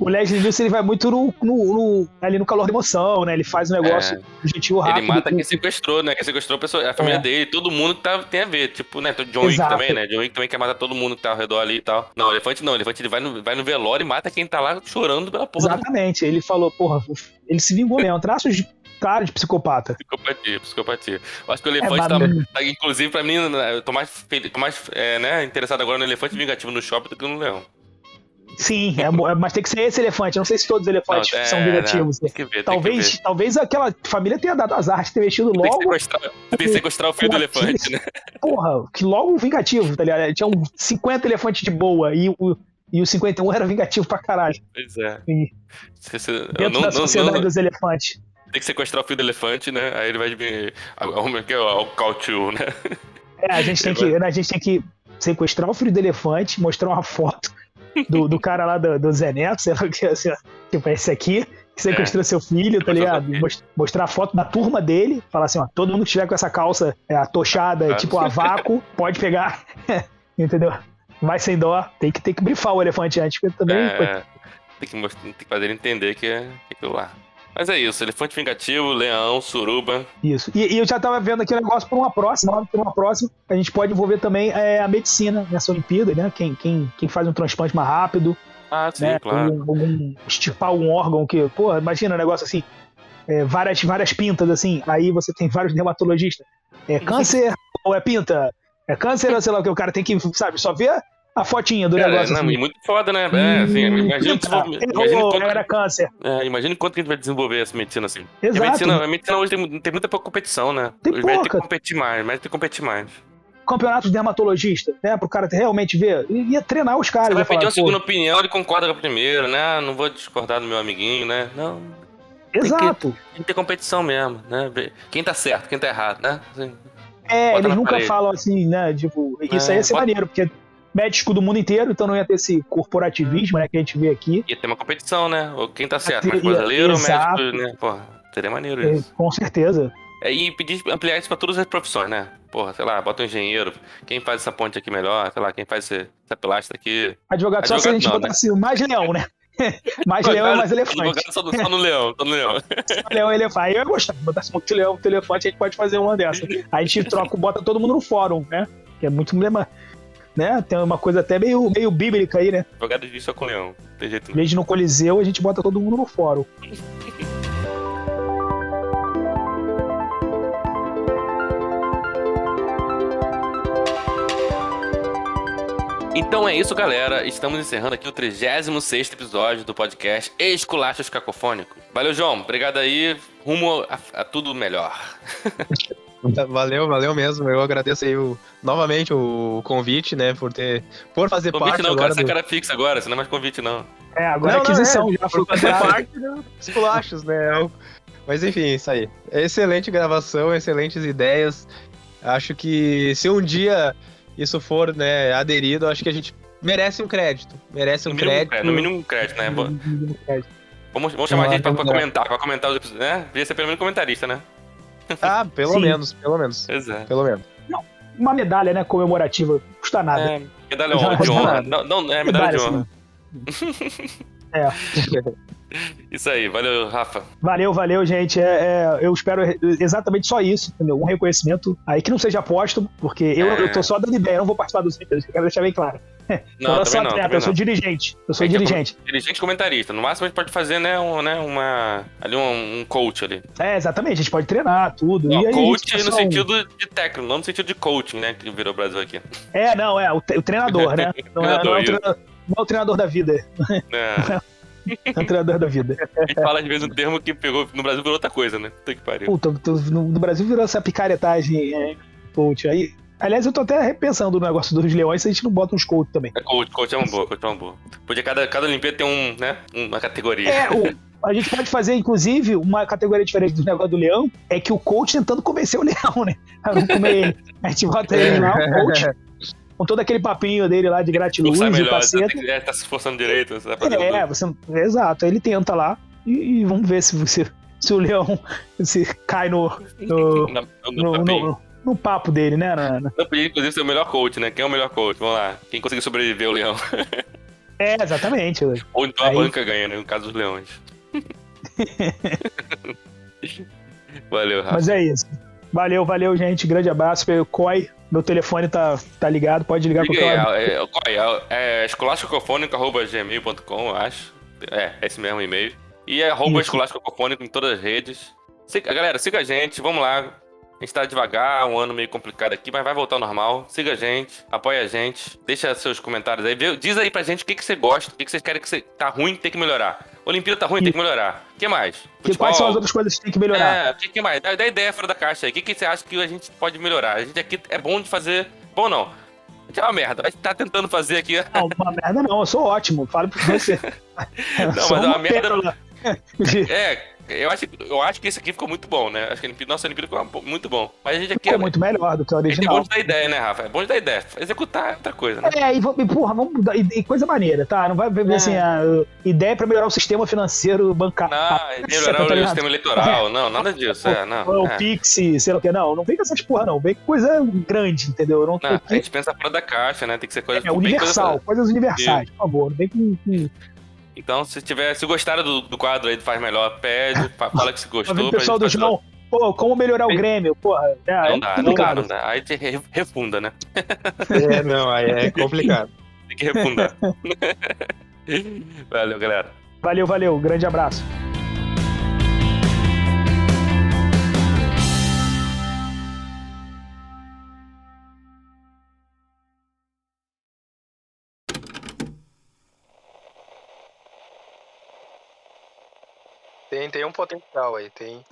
O Leslie Nielsen ele vai muito no, no- no- ali no calor da emoção, né? Ele faz um negócio É. gentil rápido. Ele mata quem sequestrou, né? Quem sequestrou a, pessoa, a família É. dele, todo mundo que tá, tem a ver. Tipo, né? John Wick também, né? John Wick também quer matar todo mundo que tá ao redor ali e tal. Não, o elefante não. O elefante ele vai no, vai no velório e mata quem tá lá chorando pela porra Exatamente. Ele falou, porra, ele se vingou mesmo. Traços de cara de psicopata. psicopatia, psicopatia. Eu acho que o elefante É, tá, tá- Inclusive, pra mim, eu tô mais, tô mais é, né, interessado agora no elefante vingativo no shopping do que no leão. Sim, é é- mas tem que ser esse elefante. Eu não sei se todos os elefantes Não, é, são vingativos. né, ver, Talvez, talvez aquela família tenha dado azar de ter mexido Tem que logo. sequestrar, tem que sequestrar o filho do elefante, né? Porra, que logo um vingativo, tá ligado? Tinha um 50 elefantes de boa e o, e o 51 era vingativo pra caralho. Pois é. E Se- se- eu dentro não- da sociedade não- dos elefantes. Tem que sequestrar o filho do elefante, né? Aí ele vai vir. Como é que é o Cautiu, né? É, a gente tem que, a gente tem que sequestrar o filho do elefante, mostrar uma foto do, do cara lá do, do Zé Neto, sei lá o que, assim, ó, tipo esse aqui, que sequestrou seu filho, tá ligado? Mostrar a foto da turma dele, falar assim, ó, todo mundo que estiver com essa calça é, atochada, Ah. tipo a vácuo, pode pegar, entendeu? Vai sem dó, tem que, tem que brifar o elefante antes, porque também... É, tem, que mostrar, tem que fazer ele entender que é que é aquilo lá. Mas é isso, elefante vingativo, leão, suruba. Isso. E, e eu já tava vendo aqui o negócio para uma próxima, para uma próxima, a gente pode envolver também é, a medicina nessa Olimpíada, né? Quem, quem, quem faz um transplante mais rápido, Ah, sim, né? claro. Algum, algum- estipar um órgão que, pô, imagina um negócio assim, é, várias, várias pintas assim, aí você tem vários dermatologistas. É câncer ou é pinta? É câncer ou sei lá o que, o cara tem que, sabe, só ver a fotinha do Cara, negócio não, assim. muito foda, né? É, assim, imagina, quanto, era câncer. é, imagina quanto que a gente vai desenvolver essa medicina assim. Porque A Exato. medicina, a medicina hoje tem, tem muita pouca competição, né? Tem Os médicos pouca. que competir mais, mas tem que competir mais. Campeonato de dermatologista, né? Pro cara realmente ver. E ia treinar os caras. Você vai falar, pedir uma segunda opinião, ele concorda com a primeira, né? Ah, Não vou discordar do meu amiguinho, né? Não, Exato. tem que ter competição mesmo, né? Quem tá certo, quem tá errado, né? Assim, É, eles nunca parede. falam assim, né? Tipo, isso aí É, ia ser bota- maneiro, porque médico do mundo inteiro, então não ia ter esse corporativismo, né? Que a gente vê aqui. Ia ter uma competição, né? Quem tá certo, mais brasileiro ou médico, né? Porra, seria maneiro É, isso. com certeza. É, e pedir ampliar isso pra todas as profissões, né? Porra, sei lá, bota um engenheiro. Quem faz essa ponte aqui melhor? Sei lá, quem faz esse- essa pilastra aqui? Advogado, só se a Advogado gente não, botasse mais leão, né? mais leão, mais elefante. Advogado só no, só no leão, só no leão. leão e elefante. Aí eu ia gostar. Botasse muito leão, muito elefante, a gente pode fazer uma dessa. Aí a gente troca, bota todo mundo no fórum, né? Que é muito lema. Né? Tem uma coisa até meio, meio bíblica aí, né? Advogado de só com leão. Não tem jeito Em não. vez de no Coliseu, a gente bota todo mundo no fórum. Então é isso, galera. Estamos encerrando aqui o 36 episódio do podcast Esculachos Cacofônicos. Valeu, João. Obrigado aí. Rumo a, a tudo melhor. Valeu, valeu mesmo. Eu agradeço aí o- novamente o convite, né, por ter por fazer Convite parte não, agora cara. Você é do... cara fixa agora. Você não é mais convite, não. É, agora Não, é não, aquisição, é, já foi por fazer parte dos culachos, né? Eu- Mas enfim, isso aí. Excelente gravação, excelentes ideias. Acho que se um dia isso for, né, aderido, acho que a gente merece um crédito. Merece um No mínimo, crédito. é, no mínimo um crédito, né? Bo- Vamos, vamos chamar a Não, gente pra, não, pra não. comentar, pra comentar os episódios, né? Devia ser pelo menos comentarista, né? Ah, pelo Sim. menos, pelo menos. Exato. Pelo menos. Uma medalha, né, comemorativa. Custa nada. É, medalha Não, de não, honra. não. Não, não, é medalha de Medalha, honra. É. Isso aí, valeu, Rafa. Valeu, valeu, gente. É, é, eu espero exatamente só isso, entendeu? Um reconhecimento aí que não seja póstumo, porque eu, É. eu tô só dando ideia, eu não vou participar dos eu quero deixar bem claro. Não, eu sou não, atleta, eu sou não. dirigente. Eu sou A gente é dirigente. Dirigente comentarista. No máximo a gente pode fazer, né, um, né uma... Ali um, um coach ali. É, exatamente, a gente pode treinar tudo. Não, e aí, coach no sentido de técnico, não no sentido de coaching, né, que virou o Brasil aqui. É, não, é, o, o treinador, né? Não é, não é o Treinador, treinador, não é o treinador da vida, É. é o treinador da vida. A gente fala às vezes um termo que pegou no Brasil virou outra coisa, né? Puta que pariu. Puta, no, no Brasil virou essa picaretagem, é, coach. Aí, aliás, eu tô até repensando o negócio dos leões se a gente não bota uns coach também. É coach, coach é uma boa, coach é uma boa. Podia cada, cada Olimpíada ter um, né, uma categoria. É, o, a gente pode fazer, inclusive, uma categoria diferente do negócio do leão, é que o coach tentando convencer o leão, né? Não comer ele. A gente bota ele lá, o coach, com todo aquele papinho dele lá de gratiluz e melhor, você caceta. que, é, tá se esforçando direito, você É, você, exato. Ele tenta lá e, e vamos ver se, você, se o leão se cai no, no, Na- no- no no, papo dele, né? na- na- Não podia, inclusive, ser o melhor coach, né? Quem é o melhor coach? Vamos lá. Quem conseguiu sobreviver ao leão? É, exatamente. Ou então a Aí- banca ganha, né? No caso dos leões. Valeu, Rafa. Mas é isso. Valeu, valeu, gente. Grande abraço. Coi, meu telefone tá, tá ligado, pode ligar Liga qualquer hora. aí, é, é, qual é, é, é eu acho. É, é esse mesmo e-mail. E é arroba Isso. escolásticocofônico em todas as redes. Siga, galera, siga a gente, vamos lá. A gente tá devagar, um ano meio complicado aqui, mas vai voltar ao normal. Siga a gente, apoia a gente, deixa seus comentários aí. Diz aí pra gente o que, que você gosta, o que, que vocês querem que você tá ruim, tem que melhorar. Olimpíada tá ruim, tem que melhorar. O que mais? Que, quais são as outras coisas que tem que melhorar? É, o que, que mais? Dá, dá ideia fora da caixa aí. O que, que você acha que a gente pode melhorar? A gente aqui é bom de fazer. Bom, não. A gente é uma merda. A gente tá tentando fazer aqui. Não, uma merda não, eu sou ótimo, falo pra você. Não, mas é uma merda- pérola. De- É, eu acho, eu acho que esse aqui ficou muito bom, né? Acho que a Olimpíada- nossa Olimpíada ficou muito bom. Mas a gente aqui Ficou é. muito melhor do que o gente é bom original. de dar ideia, né, Rafa? É bom de dar ideia. Executar é outra coisa, né? É, e, e, porra, vamos mudar. E, coisa maneira, tá? Não vai ver É. assim, a ideia pra melhorar o sistema financeiro bancário. Não, Ah, é tá melhorar o ligado? sistema eleitoral. Não, nada disso. É, Ou não. o É. Pix, sei lá o que. Não, não vem com essas porra, não. Vem com coisa grande, entendeu? Não, Não, a gente pensa fora da caixa, né? Tem que ser coisa é universal, Coisa... coisas universais, por favor. Não vem com. com Então, se tiver, se gostaram do, do quadro aí do Faz Melhor, pede, fa- fala que se ver gostou. o pessoal do João, pô, como melhorar o Grêmio? Porra, é, é Não dá, não dá, complicado. não dá. Aí refunda, né? É, não, aí é complicado. Tem que refundar. Valeu, galera. Valeu, valeu. Grande abraço. Tem, tem um potencial aí, tem.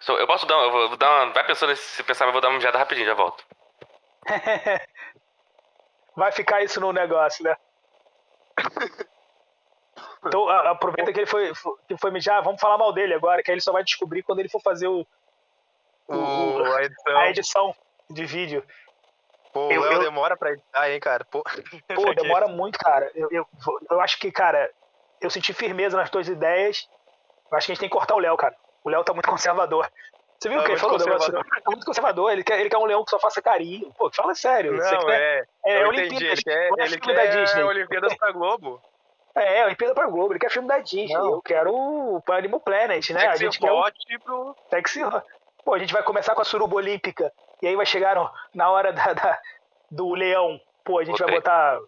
Só- eu posso dar, eu vou dar uma, vai pensando se pensar, mas eu vou dar uma mijada rapidinho, já volto. Vai ficar isso no negócio, né? Então, a- aproveita que ele foi, que foi mijar, vamos falar mal dele agora, que aí ele só vai descobrir quando ele for fazer o, O, a edição. a edição de vídeo. Pô, o eu- eu- demora pra editar, hein, cara? Pô, Pô, demora muito, cara. Eu, eu, eu acho que, cara, eu senti firmeza nas tuas ideias. Eu acho que a gente tem que cortar o Léo, cara. O Léo tá muito conservador. Você viu o Tá que ele falou? Tá muito conservador. Ele quer, ele quer um leão que só faça carinho. Pô, fala sério. Você Não, quer, é. é, Olimpíadas. entendi. Ele quer, é ele filme da quer Disney. Olimpíadas pra Globo. É, é, Olimpíada pra Globo. Ele quer filme da Disney. Não. Eu quero o Animal Planet, né? a gente quer o Hot pro... Sexy Hot. Pô, a gente vai começar com a suruba olímpica. E aí vai chegar no- na hora da, da- do leão. Pô, a gente vai botar.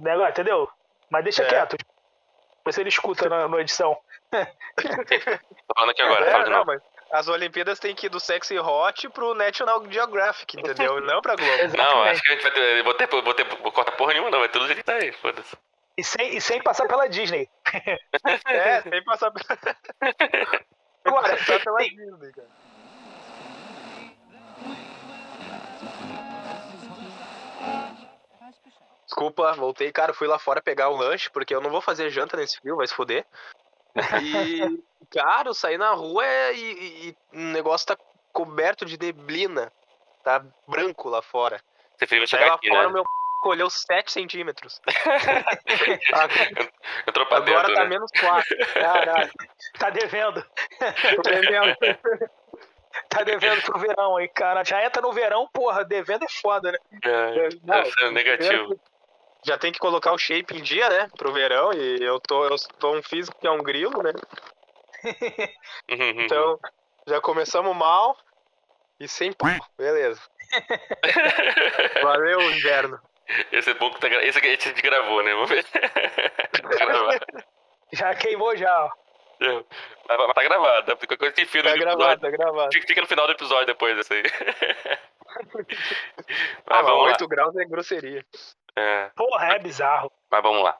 Negócio, entendeu? Mas deixa É. quieto. Se ele escuta na, na edição. Tô falando aqui agora, É, fala de não, novo. mas as Olimpíadas tem que ir do Sexy Hot pro National Geographic, entendeu? Não pra Globo. Não, acho que a gente vai ter. Vou ter, vou ter vou cortar porra nenhuma, não. Vai tudo que tá aí, foda-se. E sem, e sem passar pela Disney. É, sem passar, Agora, passar pela tem- Disney, cara. Desculpa, voltei, cara, fui lá fora pegar o lanche, porque eu não vou fazer janta nesse frio, vai se foder. E, cara, eu saí na rua e, e- e o negócio tá coberto de neblina. Tá branco lá fora. Você preferiu chegar lá aqui, fora, né? meu colheu 7 centímetros. Entrou pra Agora dentro, tá né? menos 4. Caralho, tá devendo. tô devendo. Tá devendo pro verão aí, cara. Já entra no verão, porra, devendo é foda, né? É, Não, deve ser negativo. Já tem que colocar o shape em dia, né? Pro verão. E eu tô, eu tô um físico que é um grilo, né? Uhum, Então, já começamos mal. E sem pau. Beleza. Valeu, inverno. Esse é bom que tá gra... Esse a gente gravou, né? Vamos ver. Já queimou já, ó. Mas, tá gravado, tá? Qualquer coisa que enfia no Tá gravado, tá gravado. Fica, no final do episódio depois desse aí. mas Ah, vamos lá. 8 graus é grosseria. É, Porra, é bizarro. mas vamos lá.